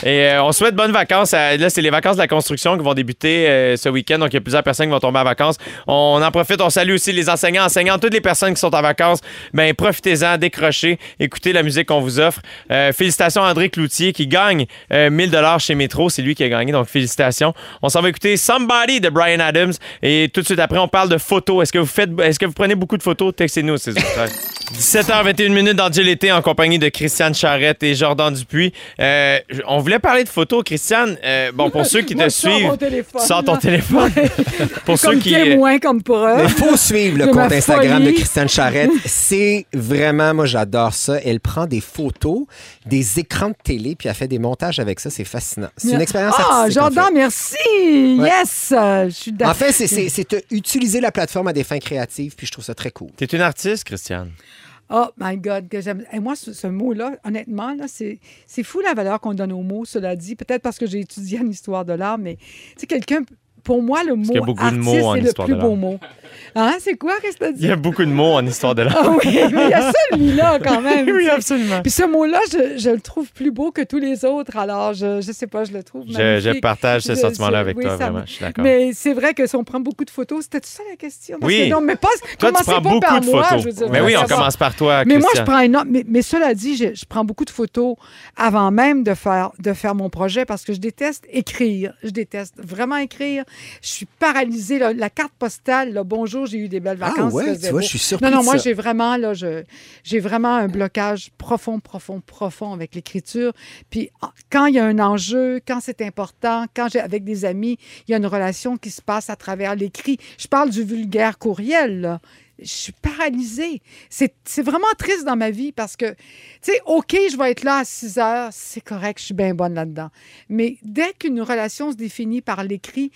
Et euh, on souhaite bonnes vacances. là, c'est les vacances de la construction qui vont débuter euh, ce week-end. Donc, il y a plusieurs personnes qui vont tomber en vacances. On en profite. On salue aussi les enseignants, enseignants, toutes les personnes qui sont en vacances. Ben, profitez-en, décrochez, écoutez la musique qu'on vous offre. Euh, félicitations à André Cloutier qui gagne euh, 1000 dollars chez Métro. C'est lui qui a gagné. Donc, félicitations. On s'en va écouter Somebody de Brian Adams. Et tout de suite après, on parle de photos. Est-ce que vous faites, est-ce que vous prenez beaucoup de photos? Textez-nous, c'est 17h21 minutes dans l'été en compagnie de Christiane Charrette et Jordan Dupuis. Euh, on voulait parler de photos, Christiane. Euh, bon, pour ceux qui Moi, te je sors suivent, mon téléphone, tu sors ton là. téléphone. pour ceux Comme qui. euh, témoin, comme preuve. Il faut suivre le De ma compte Instagram de. Christiane Charrette. C'est vraiment, moi, j'adore ça. Elle prend des photos, des écrans de télé, puis elle fait des montages avec ça. C'est fascinant. C'est une expérience Ah, artistique. en Jordan, fait. merci! Yes! Euh, Je suis d'accord. En fait, c'est- c'est c'est, euh, utiliser la plateforme à des fins créatives, puis je trouve ça très cool. T'es une artiste, Christiane. Oh my God, que j'aime. Et moi, ce, mot-là, honnêtement, là, c'est, c'est fou la valeur qu'on donne au mot, cela dit. Peut-être parce que j'ai étudié en histoire de l'art, mais tu sais, quelqu'un. Pour moi, le mot qu'il y a beaucoup de mots en c'est le plus de beau l'art. mot. Hein? C'est quoi? Qu'est-ce que tu as Il dit? y a beaucoup de mots en histoire de l'art. Ah oui, mais il y a celui-là quand même. oui, absolument. Puis ce mot-là, je, je le trouve plus beau que tous les autres. Alors, je, je sais pas, je le trouve Je, partage ce sentiment-là avec oui, toi, me- vraiment. Je suis d'accord. Mais c'est vrai que si on prend beaucoup de photos, c'était ça la question? Parce Oui. que non, mais pas, Toi, tu prends pas beaucoup par de moi, photos. je veux dire, mais oui, on savoir. commence par toi, Mais moi, je prends énorme. Mais, mais cela dit, je, je prends beaucoup de photos avant même de faire, de faire mon projet parce que je déteste écrire. Je déteste vraiment écrire. Je suis paralysée. là. La carte postale, là, bonjour, j'ai eu des belles Ah vacances. ouais, ça tu vois, je suis surpris Non, non, moi, j'ai vraiment, là, j'ai vraiment un blocage profond, profond, profond avec l'écriture. Puis ah, quand il y a un enjeu, quand c'est important, quand j'ai avec des amis, il y a une relation qui se passe à travers l'écrit. Je parle du vulgaire courriel, là. Je suis paralysée. C'est vraiment triste dans ma vie parce que, tu sais, OK, je vais être là à 6 heures, c'est correct, je suis bien bonne là-dedans. Mais dès qu'une relation se définit par l'écrit,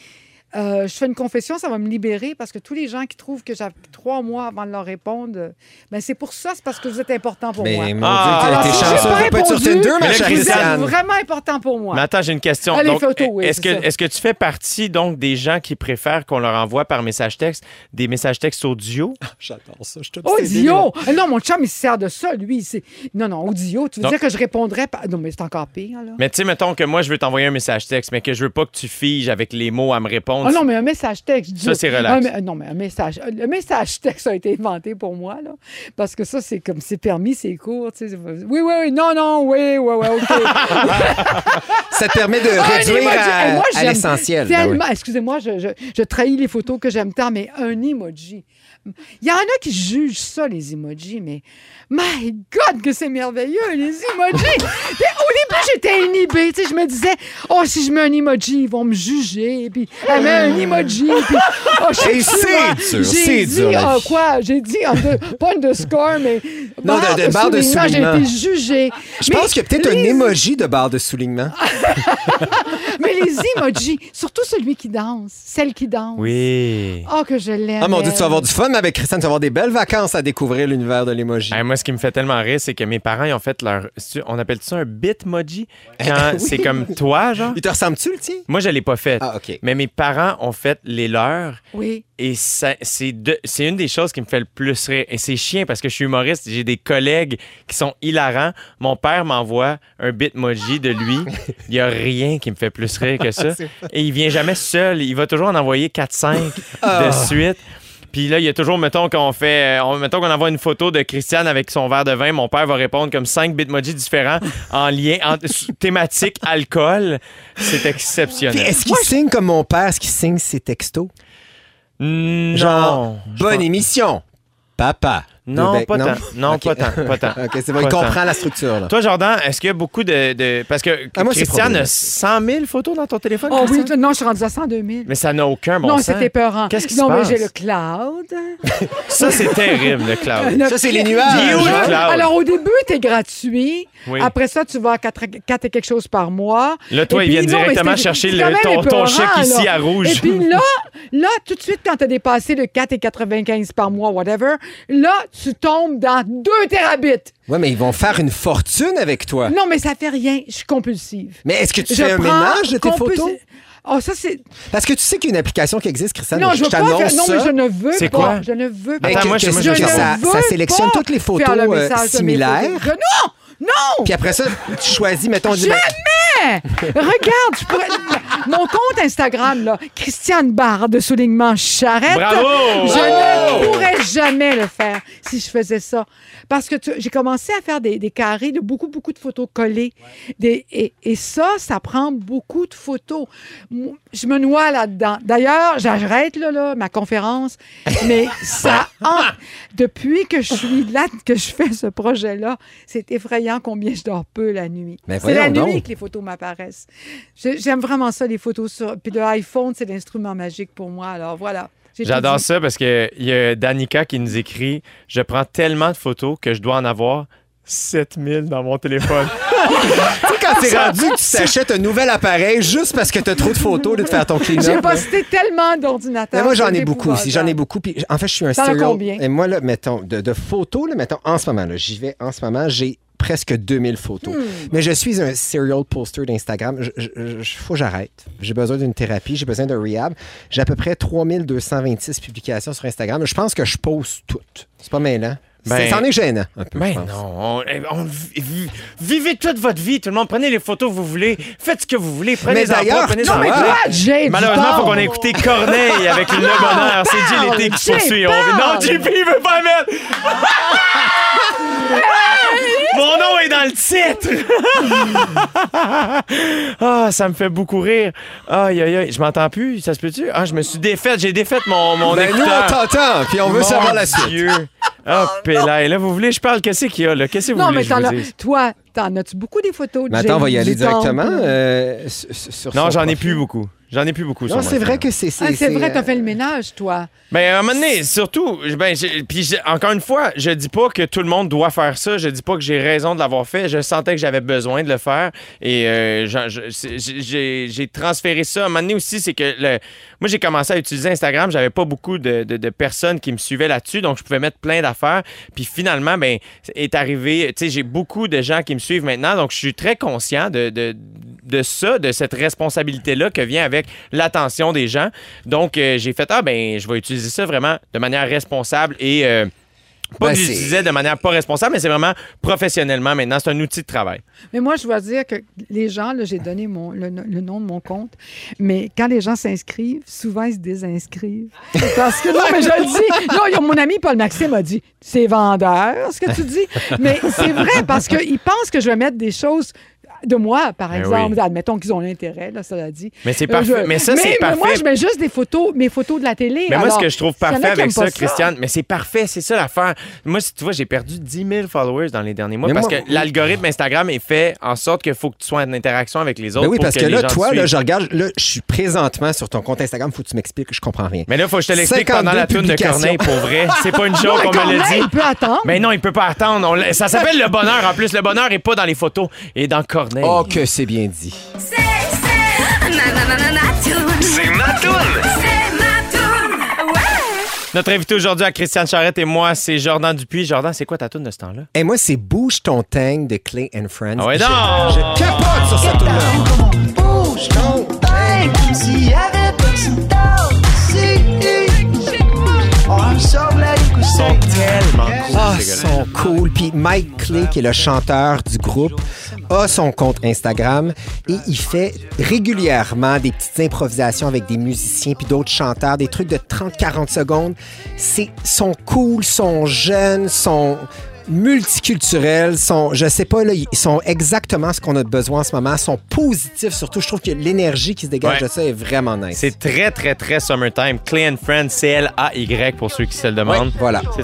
euh, je fais une confession, ça va me libérer parce que tous les gens qui trouvent que j'ai trois mois avant de leur répondre, ben c'est pour ça, c'est parce que vous êtes important pour moi. Mais mon Ah, Dieu, Alors, t'es si j'ai chanceuse pas de pas être sur répondu, Tinder, ma chère Vous êtes vraiment important pour moi. Mais attends, j'ai une question. Ah, les Donc, photos, oui, est-ce que, est-ce que tu fais partie donc des gens qui préfèrent qu'on leur envoie par message texte des messages textes audio? J'adore ça, je te Audio! Ah Non, mon chum, il se sert de ça, lui. c'est- Non, non, audio. Tu veux Donc- dire que je répondrais pas? Non, mais c'est encore pire, là. Mais tu sais, mettons que moi, je veux t'envoyer un message texte, mais que je veux pas que tu figes avec les mots à me répondre. Ah non, mais un message texte. Ça, c'est relax. Un non, mais un message. Le message texte a été inventé pour moi, là. Parce que ça, c'est comme c'est permis, c'est court. tu sais. Oui, oui, oui. Non, non, oui, oui, oui, OK. Ça te permet de Un réduire à, moi, à l'essentiel. ben oui. Excusez-moi, je, je, je trahis les photos que j'aime tant, mais un emoji. Il y en a qui jugent ça, les emojis, mais my God, que c'est merveilleux, les emojis! Au début, j'étais inhibée. Tu sais, je me disais, oh, si je mets un emoji, ils vont me juger. Puis elle met un emoji. Puis, oh, je c'est dur, J'ai c'est dit, dur, la vie. quoi? J'ai dit, under- pas underscore, mais. Non, de- de barre de soulignement. J'ai été jugée. Je Mais pense qu'il y a peut-être un emoji de barre de soulignement. Mais les emojis, surtout celui qui danse, celle qui danse. Oui. Oh, que je l'aime. Ah mon Dieu, tu vas avoir du fun, mais avec Christiane, tu vas avoir des belles vacances à découvrir l'univers de l'emoji. Hey, moi, ce qui me fait tellement rire, c'est que mes parents, ils ont fait leur. On appelle ça un bitmoji? Quand c'est comme toi, genre? Il te ressemble-tu, le tien? Moi, je l'ai pas fait. Ah, OK. Mais mes parents ont fait les leurs. Oui. Et ça- c'est une des choses qui me fait le plus rire. Et c'est chiant parce que je suis humoriste, j'ai des collègues qui sont hilarants. Mon père m'envoie un bitmoji de lui. Il n'y a rien qui me fait plus rire que ça. Et il vient jamais seul. Il va toujours en envoyer 4-5 de suite. Puis là, il y a toujours, mettons qu'on fait, euh, on- mettons qu'on envoie une photo de Christiane avec son verre de vin, mon père va répondre comme 5 bitmojis différents en lien, en thématique alcool. C'est exceptionnel. est-ce qu'il signe comme mon père, est-ce qu'il signe ses textos? Mm, Genre, non. bonne émission. Papa. Non, pas tant. Non, pas tant. Pas tant. OK, c'est bon, il tant. comprend la structure, là. Toi, Jordan, est-ce qu'il y a beaucoup de. de- Parce que Ah, moi, Christiane a problématique. 100 000 photos dans ton téléphone. Oh oui, non, je suis rendue à 102 000. Mais ça n'a aucun bon non, sens. c'était peurant. Qu'est-ce qui se Non, mais passe? j'ai le cloud. Ça, c'est terrible, le cloud. Le Ça, c'est les nuages. Il est où, le Le- cloud? Alors, au début, t'es gratuit. Oui. Après ça, tu vas à 4, et quelque chose par mois. Là, toi, Et ils viennent non, directement chercher ton- chèque ici là. à rouge. Et puis là, là, tout de suite, quand t'as dépassé le 4,95 par mois, whatever, là, tu tombes dans 2 terabits. Ouais, mais ils vont faire une fortune avec toi. Non, mais ça fait rien. Je suis compulsive. Mais est-ce que tu Je fais un ménage de tes photos? Oh, ça, c'est. Parce que tu sais qu'il y a une application qui existe, Christiane. Non, je veux pas faire. Non, mais je ne veux C'est pas. quoi? Je ne veux pas. Ben, Attends, que- moi, je- ça, ne ça sélectionne toutes les photos faire le euh, message de mes similaires? photos. Je- non! Non! Puis après ça, tu choisis, mettons, ben, Jamais! Regarde, je pourrais- mon compte Instagram, là, Christiane Barre de soulignement charrette. Bravo! Je ne pourrais jamais le faire si je faisais ça. Parce que tu- j'ai commencé à faire des, des carrés de beaucoup, beaucoup de photos collées. Des- et, et ça, ça prend beaucoup de photos. Je me noie là-dedans. D'ailleurs, j'arrête là, là, ma conférence, mais ça... en- Depuis que je suis là, que je fais ce projet-là, c'est effrayant combien je dors peu la nuit. C'est la nuit que les photos m'apparaissent. J'aime vraiment ça, les photos sur... Puis le iPhone, c'est l'instrument magique pour moi. Alors voilà. J'adore ça parce qu'il y a Danica qui nous écrit Je prends tellement de photos que je dois en avoir 7000 dans mon téléphone. tu sais, quand t'es rendu que tu t'achètes un nouvel appareil juste parce que t'as trop de photos de te faire ton J'ai clean-up. là. posté tellement d'ordinateurs. Moi, j'en ai beaucoup aussi. J'en ai beaucoup. Puis, en fait, je suis un serial. combien? Et moi, là, mettons, de, de photos, là, mettons, en ce moment, là, j'y vais en ce moment, j'ai presque 2000 photos. Hmm. Mais je suis un serial poster d'Instagram. Je- faut que j'arrête. J'ai besoin d'une thérapie, j'ai besoin de rehab. J'ai à peu près 3226 publications sur Instagram. Je pense que je pose toutes. C'est pas mêlant. Ben- C'est- C'en est gênant, un peu, Ben non, on- vi- vivez toute votre vie, tout le monde. Prenez les photos que vous voulez, faites ce que vous voulez, prenez Mais les emplois, prenez les non, mais emplois. Toi, Jay, Malheureusement, faut qu'on ait écouté Corneille avec le bonheur. C'est Jay l'été qui poursuit. On- Non. JP, il veut pas mettre. Mon nom est dans le titre! ah, ça me fait beaucoup rire. Aïe, aïe, aïe. Je m'entends plus, ça se peut-tu? Ah, je me suis défaite, j'ai défaite mon, mon Ben, nous, écouteur. on t'entend, puis on veut Mon savoir la suite. Dieu. Ah, Pélaï. Là, vous voulez, je parle, qu'est-ce qu'il y a, là? Qu'est-ce que vous Non, voulez mais je vous dise? toi, t'en as-tu beaucoup des photos de Mais attends, on va y aller directement euh, sur- sur Non, j'en ai plus beaucoup. J'en ai plus beaucoup. Non, c'est vrai que c'est. Ah, c'est vrai, euh, t'as fait le ménage, toi. Ben, à un moment donné, surtout, ben, puis encore une fois, je dis pas que tout le monde doit faire ça. Je dis pas que j'ai raison de l'avoir fait. Je sentais que j'avais besoin de le faire. Et euh, j'ai- transféré ça. À un moment donné aussi, c'est que le, moi, j'ai commencé à utiliser Instagram. J'avais pas beaucoup de, de- de personnes qui me suivaient là-dessus. Donc, je pouvais mettre plein d'affaires. Puis finalement, ben, est arrivé, tu sais, j'ai beaucoup de gens qui me suivent maintenant. Donc, je suis très conscient de, de, de ça, de cette responsabilité-là que vient avec l'attention des gens. Donc, euh, j'ai fait, ah, ben, je vais utiliser ça vraiment de manière responsable et. euh, pas Ben, que j'utilisais de manière pas responsable, mais c'est vraiment professionnellement maintenant. C'est un outil de travail. Mais moi, je dois dire que les gens, là, j'ai donné mon, le, le nom de mon compte, mais quand les gens s'inscrivent, souvent, ils se désinscrivent. Parce que, non, mais je le dis, non, mon ami Paul Maxime a dit, c'est vendeur, ce que tu dis. Mais c'est vrai, parce qu'ils pensent que je vais mettre des choses de moi, par Ben exemple. oui. Admettons qu'ils ont l'intérêt, là, ça l'a dit. Mais c'est Euh, parfait. je- Mais ça, c'est mais parfait. moi, je mets juste des photos, mes photos de la télé. Mais moi, ce que je trouve parfait avec ça, Christiane, mais c'est parfait, c'est ça l'affaire. Moi, si tu vois, j'ai perdu 10 000 followers dans les derniers mois Mais parce moi- que l'algorithme Instagram est fait en sorte qu'il faut que tu sois en interaction avec les autres. Ben oui, pour parce que, les là, toi, là, je regarde, là, je suis présentement sur ton compte Instagram, faut que tu m'expliques, je comprends rien. Mais là, il faut que je te l'explique pendant 52 la toune de. Corneille, pour vrai. C'est pas une Non, joke, mais on me l'a Corneille, dit. il peut attendre. Mais non, il peut pas attendre. Ça s'appelle le bonheur en plus. Le bonheur est pas dans les photos, et dans Corneille. Oh, que c'est bien dit. C'est, c'est ma, ma, ma, ma, ma toune. C'est ma toune. C'est ma toune. Ouais. Notre invité aujourd'hui à Christiane Charrette et moi, c'est Jordan Dupuis. Jordan, c'est quoi ta toune de ce temps-là? Et moi, c'est Bouge ton tank de Clay and Friends. Ah ouais, Je- donc! Je, capote sur cette tune-là. Bouge ton tank. Ils sont tellement cool, Ah, sont cool. Puis Mike Clay, qui est le chanteur du groupe, a son compte Instagram et il fait régulièrement des petites improvisations avec des musiciens puis d'autres chanteurs, des trucs de 30-40 secondes. C'est sont cool, sont jeunes, sont multiculturels, sont, je sais pas, là, ils sont exactement ce qu'on a besoin en ce moment, sont positifs surtout. Je trouve que l'énergie qui se dégage Ouais. de ça est vraiment nice. C'est très, très, très summertime. Clay and Friends, C-L-A-Y pour ceux qui se le Ouais, demandent. voilà. C'est-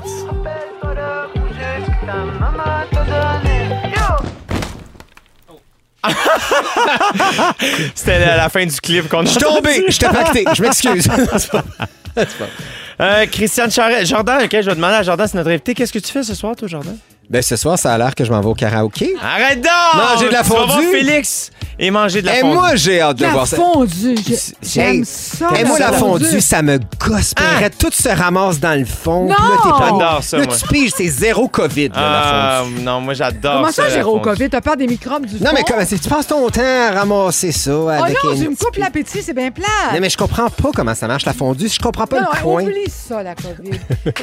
C'était la, la fin du clip qu'on a Je suis tombé, je t'ai pacté, je m'excuse. Euh, Christiane Charette. Jordan, OK, je vais demander à Jordan, c'est notre invité. Qu'est-ce que tu fais ce soir, toi, Jordan? Ben, ce soir, ça a l'air que je m'en vais au karaoké. Arrête donc! Manger de la Tu vas voir fondue. Félix et manger de la Et fondue. moi, j'ai hâte de La voir ça. fondue, j'ai- j'aime ça. Et moi, la fondue, ça me gosse. Puis Ah! arrête, Tout se ramasse dans le fond. Non! Puis là, t'es pas- J'adore ça, Là, moi. tu piges, c'est zéro COVID, là, la Ah, fondue. non, moi, j'adore Comment ça, la Géraud fondue? COVID? T'as peur des microbes du Non, mais fond? comment c'est? Tu passes ton temps à ramasser ça Oh avec non, une tu me petite coupes l'appétit, c'est bien plat. Non, mais je comprends pas comment ça marche, la fondue. Je comprends pas Non, le non, point. oublie ça, la COVID.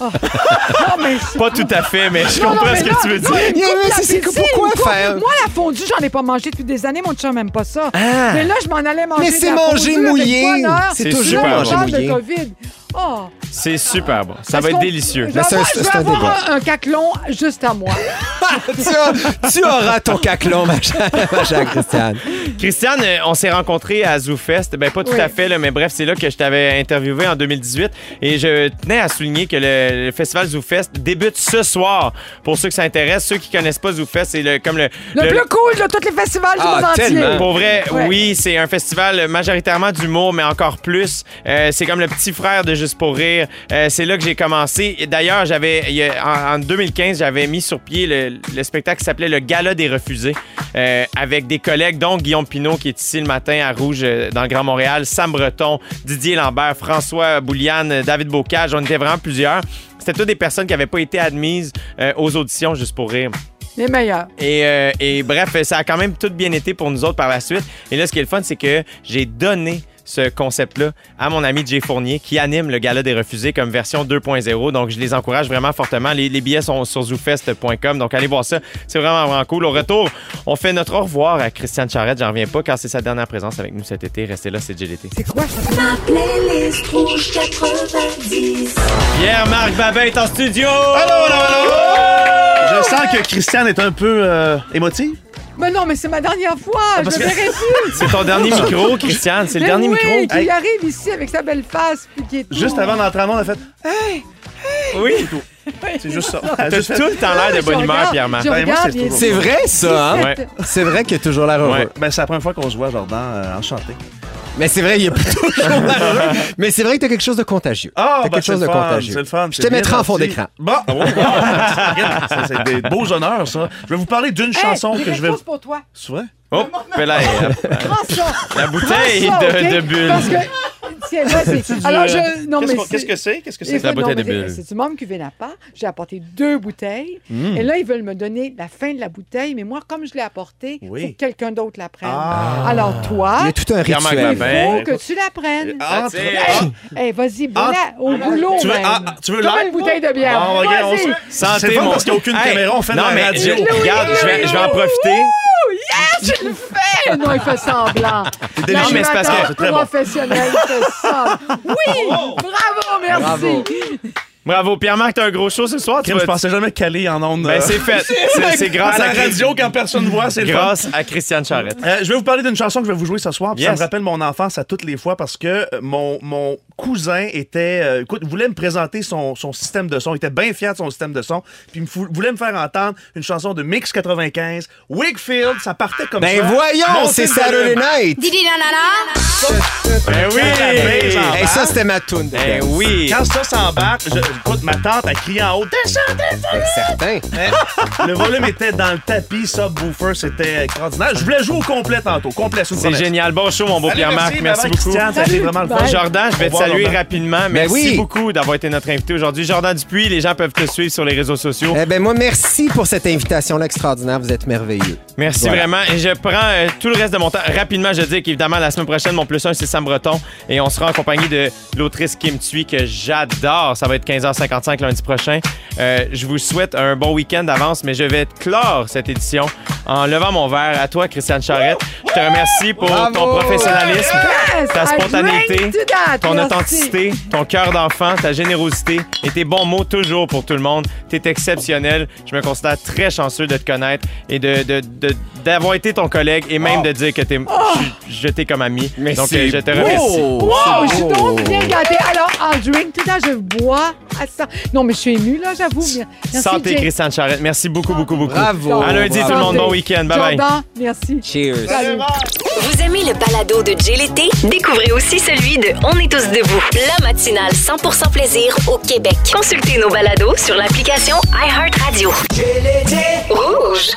Oh. Non, mais c'est- Pas tout à fait, mais je comprends mais ce que là- tu veux dire. il c'est- pourquoi faire? Moi, la fondue, j'en ai pas mangé depuis des années. Mon chum n'aime pas ça. Ah. Mais là, je m'en allais manger Mais de c'est la manger fondue mouillé. Bonheur. C'est C'est toujours super Là, on bon. parle manger de mouillé. COVID. Oh. C'est super bon. Ça va être délicieux. Je vais Mais c'est un- avoir, je vais c'est un avoir un, un caclon juste à moi. tu, as- tu auras ton caclon, ma chère, ma chère Christiane. Christiane, euh, on s'est rencontrés à ZooFest. Ben, pas tout Oui. à fait, là, mais bref, c'est là que je t'avais interviewé en 2018. Et je tenais à souligner que le, le festival ZooFest débute ce soir. Pour ceux qui s'intéressent, ceux qui connaissent pas ZooFest, c'est le, comme le. Le, le- plus cool de tous les festivals du Ah, monde tellement. entier. Pour vrai, Ouais. oui, c'est un festival majoritairement d'humour, mais encore plus. Euh, c'est comme le petit frère de Juste pour rire. Euh, c'est là que j'ai commencé. Et D'ailleurs, j'avais en, en 2015, j'avais mis sur pied le, le spectacle qui s'appelait Le Gala des refusés, euh, avec des collègues, dont Guillaume Pinot qui est ici le matin à Rouge euh, dans le Grand Montréal, Sam Breton, Didier Lambert, François Bouliane, David Bocage. On était vraiment plusieurs. C'était toutes des personnes qui n'avaient pas été admises euh, aux auditions Juste pour rire. Les meilleurs. Et, euh, et bref, ça a quand même tout bien été pour nous autres par la suite. Et là, ce qui est le fun, c'est que j'ai donné ce concept-là à mon ami Jay Fournier qui anime le Gala des refusés comme version 2.0. Donc, je les encourage vraiment fortement. Les, les billets sont sur zoufest.com. Donc, allez voir ça. C'est vraiment, vraiment cool. Au retour, on fait notre au revoir à Christiane Charrette. J'en reviens pas car c'est sa dernière présence avec nous cet été. Restez là, c'est GLT. C'est quoi ça? Ma playlist rouge 90. Pierre-Marc Babin est en studio! Allô, allô, allô! Je sens que Christiane est un peu euh, émotive. Mais non, mais c'est ma dernière fois. je parce ne que- verrai plus. C'est ton dernier micro, Christiane. C'est le Mais dernier oui, micro. qui Hey. arrive ici avec sa belle face. Puis qui est tout- Juste avant d'entrer en monde, elle a fait Oui. C'est juste ça. Elle a T'as juste fait- tout le temps l'air de Je bonne humeur, regarde, Pierre-Marc. je Ben, moi, regarde, c'est il est toujours C'est vrai, ça, hein? Ouais. C'est vrai qu'il a toujours l'air heureux. Ouais. Ben, c'est la première fois qu'on se voit, Jordan. euh, enchanté. Mais c'est vrai, il l'air heureux. Mais c'est vrai que t'as quelque chose de contagieux. Ah, T'as ben, quelque c'est chose de fun, contagieux. C'est le fun. Je c'est te mettrai en fond d'écran. Bon, oh, regarde, ça, c'est des beaux honneurs, ça. Je vais vous parler d'une Hey, chanson que je vais. chose pour toi. C'est vrai? Oh, là, la, Prends ça. la bouteille de, OK? de bulles. Parce que, tiens, là, c'est... Alors, je... Non, Qu'est-ce mais qu'on- Qu'est-ce que c'est? Qu'est-ce que c'est? La bouteille non, de. C'est du membre. J'ai apporté deux bouteilles. Et là, ils veulent me donner la fin de la bouteille. Mais moi, comme je l'ai apportée, il Oui. faut que quelqu'un d'autre la prenne. Ah. Alors, toi, Il y a tout un Pierre-Marc rituel. il Babin. faut que tu la prennes. Ah, ah, Hey, vas-y, voilà, au boulot, tu veux, même. ah, tu veux Comme l'air? une bouteille de bière. Ah, regarde, on Vas-y. se- Santé, C'est pas mon- parce qu'il n'y a aucune Hey, caméra, on fait non, de la mais radio. je- regarde, je vais, je vais en profiter. Yes, je le fais! Non, il fait semblant. Non, mais c'est parce que- c'est très bon. professionnel, il fait Oui! Bravo, merci. Bravo. Bravo, Pierre-Marc, t'as un gros show ce soir. Tu Crime, vas- Je pensais jamais caler en ondes. Ben, euh, c'est fait. C'est- C'est grâce à à, la Chris- radio quand personne ne voit, c'est le fun. Grâce à Christiane Charrette. Euh, je vais vous parler d'une chanson que je vais vous jouer ce soir. puis Ça me rappelle mon enfance à toutes les fois parce que euh, mon, mon cousin était, euh, écoute, voulait me présenter son, son système de son. Il était bien fier de son système de son. Puis il me fou- voulait me faire entendre une chanson de Mix 95. Wakefield, ça partait comme Ben ça. voyons, Montez c'est le Saturday volume. Night. Didi nanana. Ben oui! Ça, c'était ma toune. de Ben oui! Quand ça s'embarque, je- écoute, ma tante a crié en haut Descendez le volume! Certain. Hein? Le volume était dans le tapis, subwoofer, c'était extraordinaire. Je voulais jouer au complet tantôt. Complet, sous C'est génial. Bon show, mon beau Pierre-Marc. Merci, bye-bye, beaucoup. Christiane, ça a été vraiment le fun. Bye. Jordan, je vais te saluer Jordan. rapidement. Ben Merci oui. beaucoup d'avoir été notre invité aujourd'hui. Jordan Dupuis, les gens peuvent te suivre sur les réseaux sociaux. Eh ben moi, merci pour cette invitation-là extraordinaire. Vous êtes merveilleux. Merci Voilà. vraiment. Et je prends euh, tout le reste de mon temps. Rapidement, je dis qu'évidemment, la semaine prochaine, mon plus un, c'est Sam Breton. Et on sera en compagnie de l'autrice Kim Thuy, que j'adore. Ça va être 15h55 lundi prochain. Euh, je vous souhaite un bon week-end d'avance, mais je vais clore cette édition en levant mon verre à toi, Christiane Charrette. Je te remercie pour Bravo! ton professionnalisme, Yes, ta spontanéité, ton Merci. authenticité, ton cœur d'enfant, ta générosité et tes bons mots toujours pour tout le monde. Tu es exceptionnel. Je me considère très chanceux de te connaître et de, de- de- d'avoir été ton collègue et même de dire que t'es, je, je t'ai comme ami. Mais Donc, c'est euh, je te remercie. Wow, je suis donc bien gâtée. Alors, en drink, tout à je bois à ça. Non, mais je suis émue, là, j'avoue. Merci, Santé, Jay. Christiane Charrette. Merci beaucoup, beaucoup, beaucoup. Bravo. À lundi, tout le monde. Bon week-end. Bye bye. Jordan, merci. Cheers. Salut. Vous aimez le balado de Jay l'été? Découvrez aussi celui de On est tous debout, la matinale 100% plaisir au Québec. Consultez nos balados sur l'application iHeartRadio. Rouge.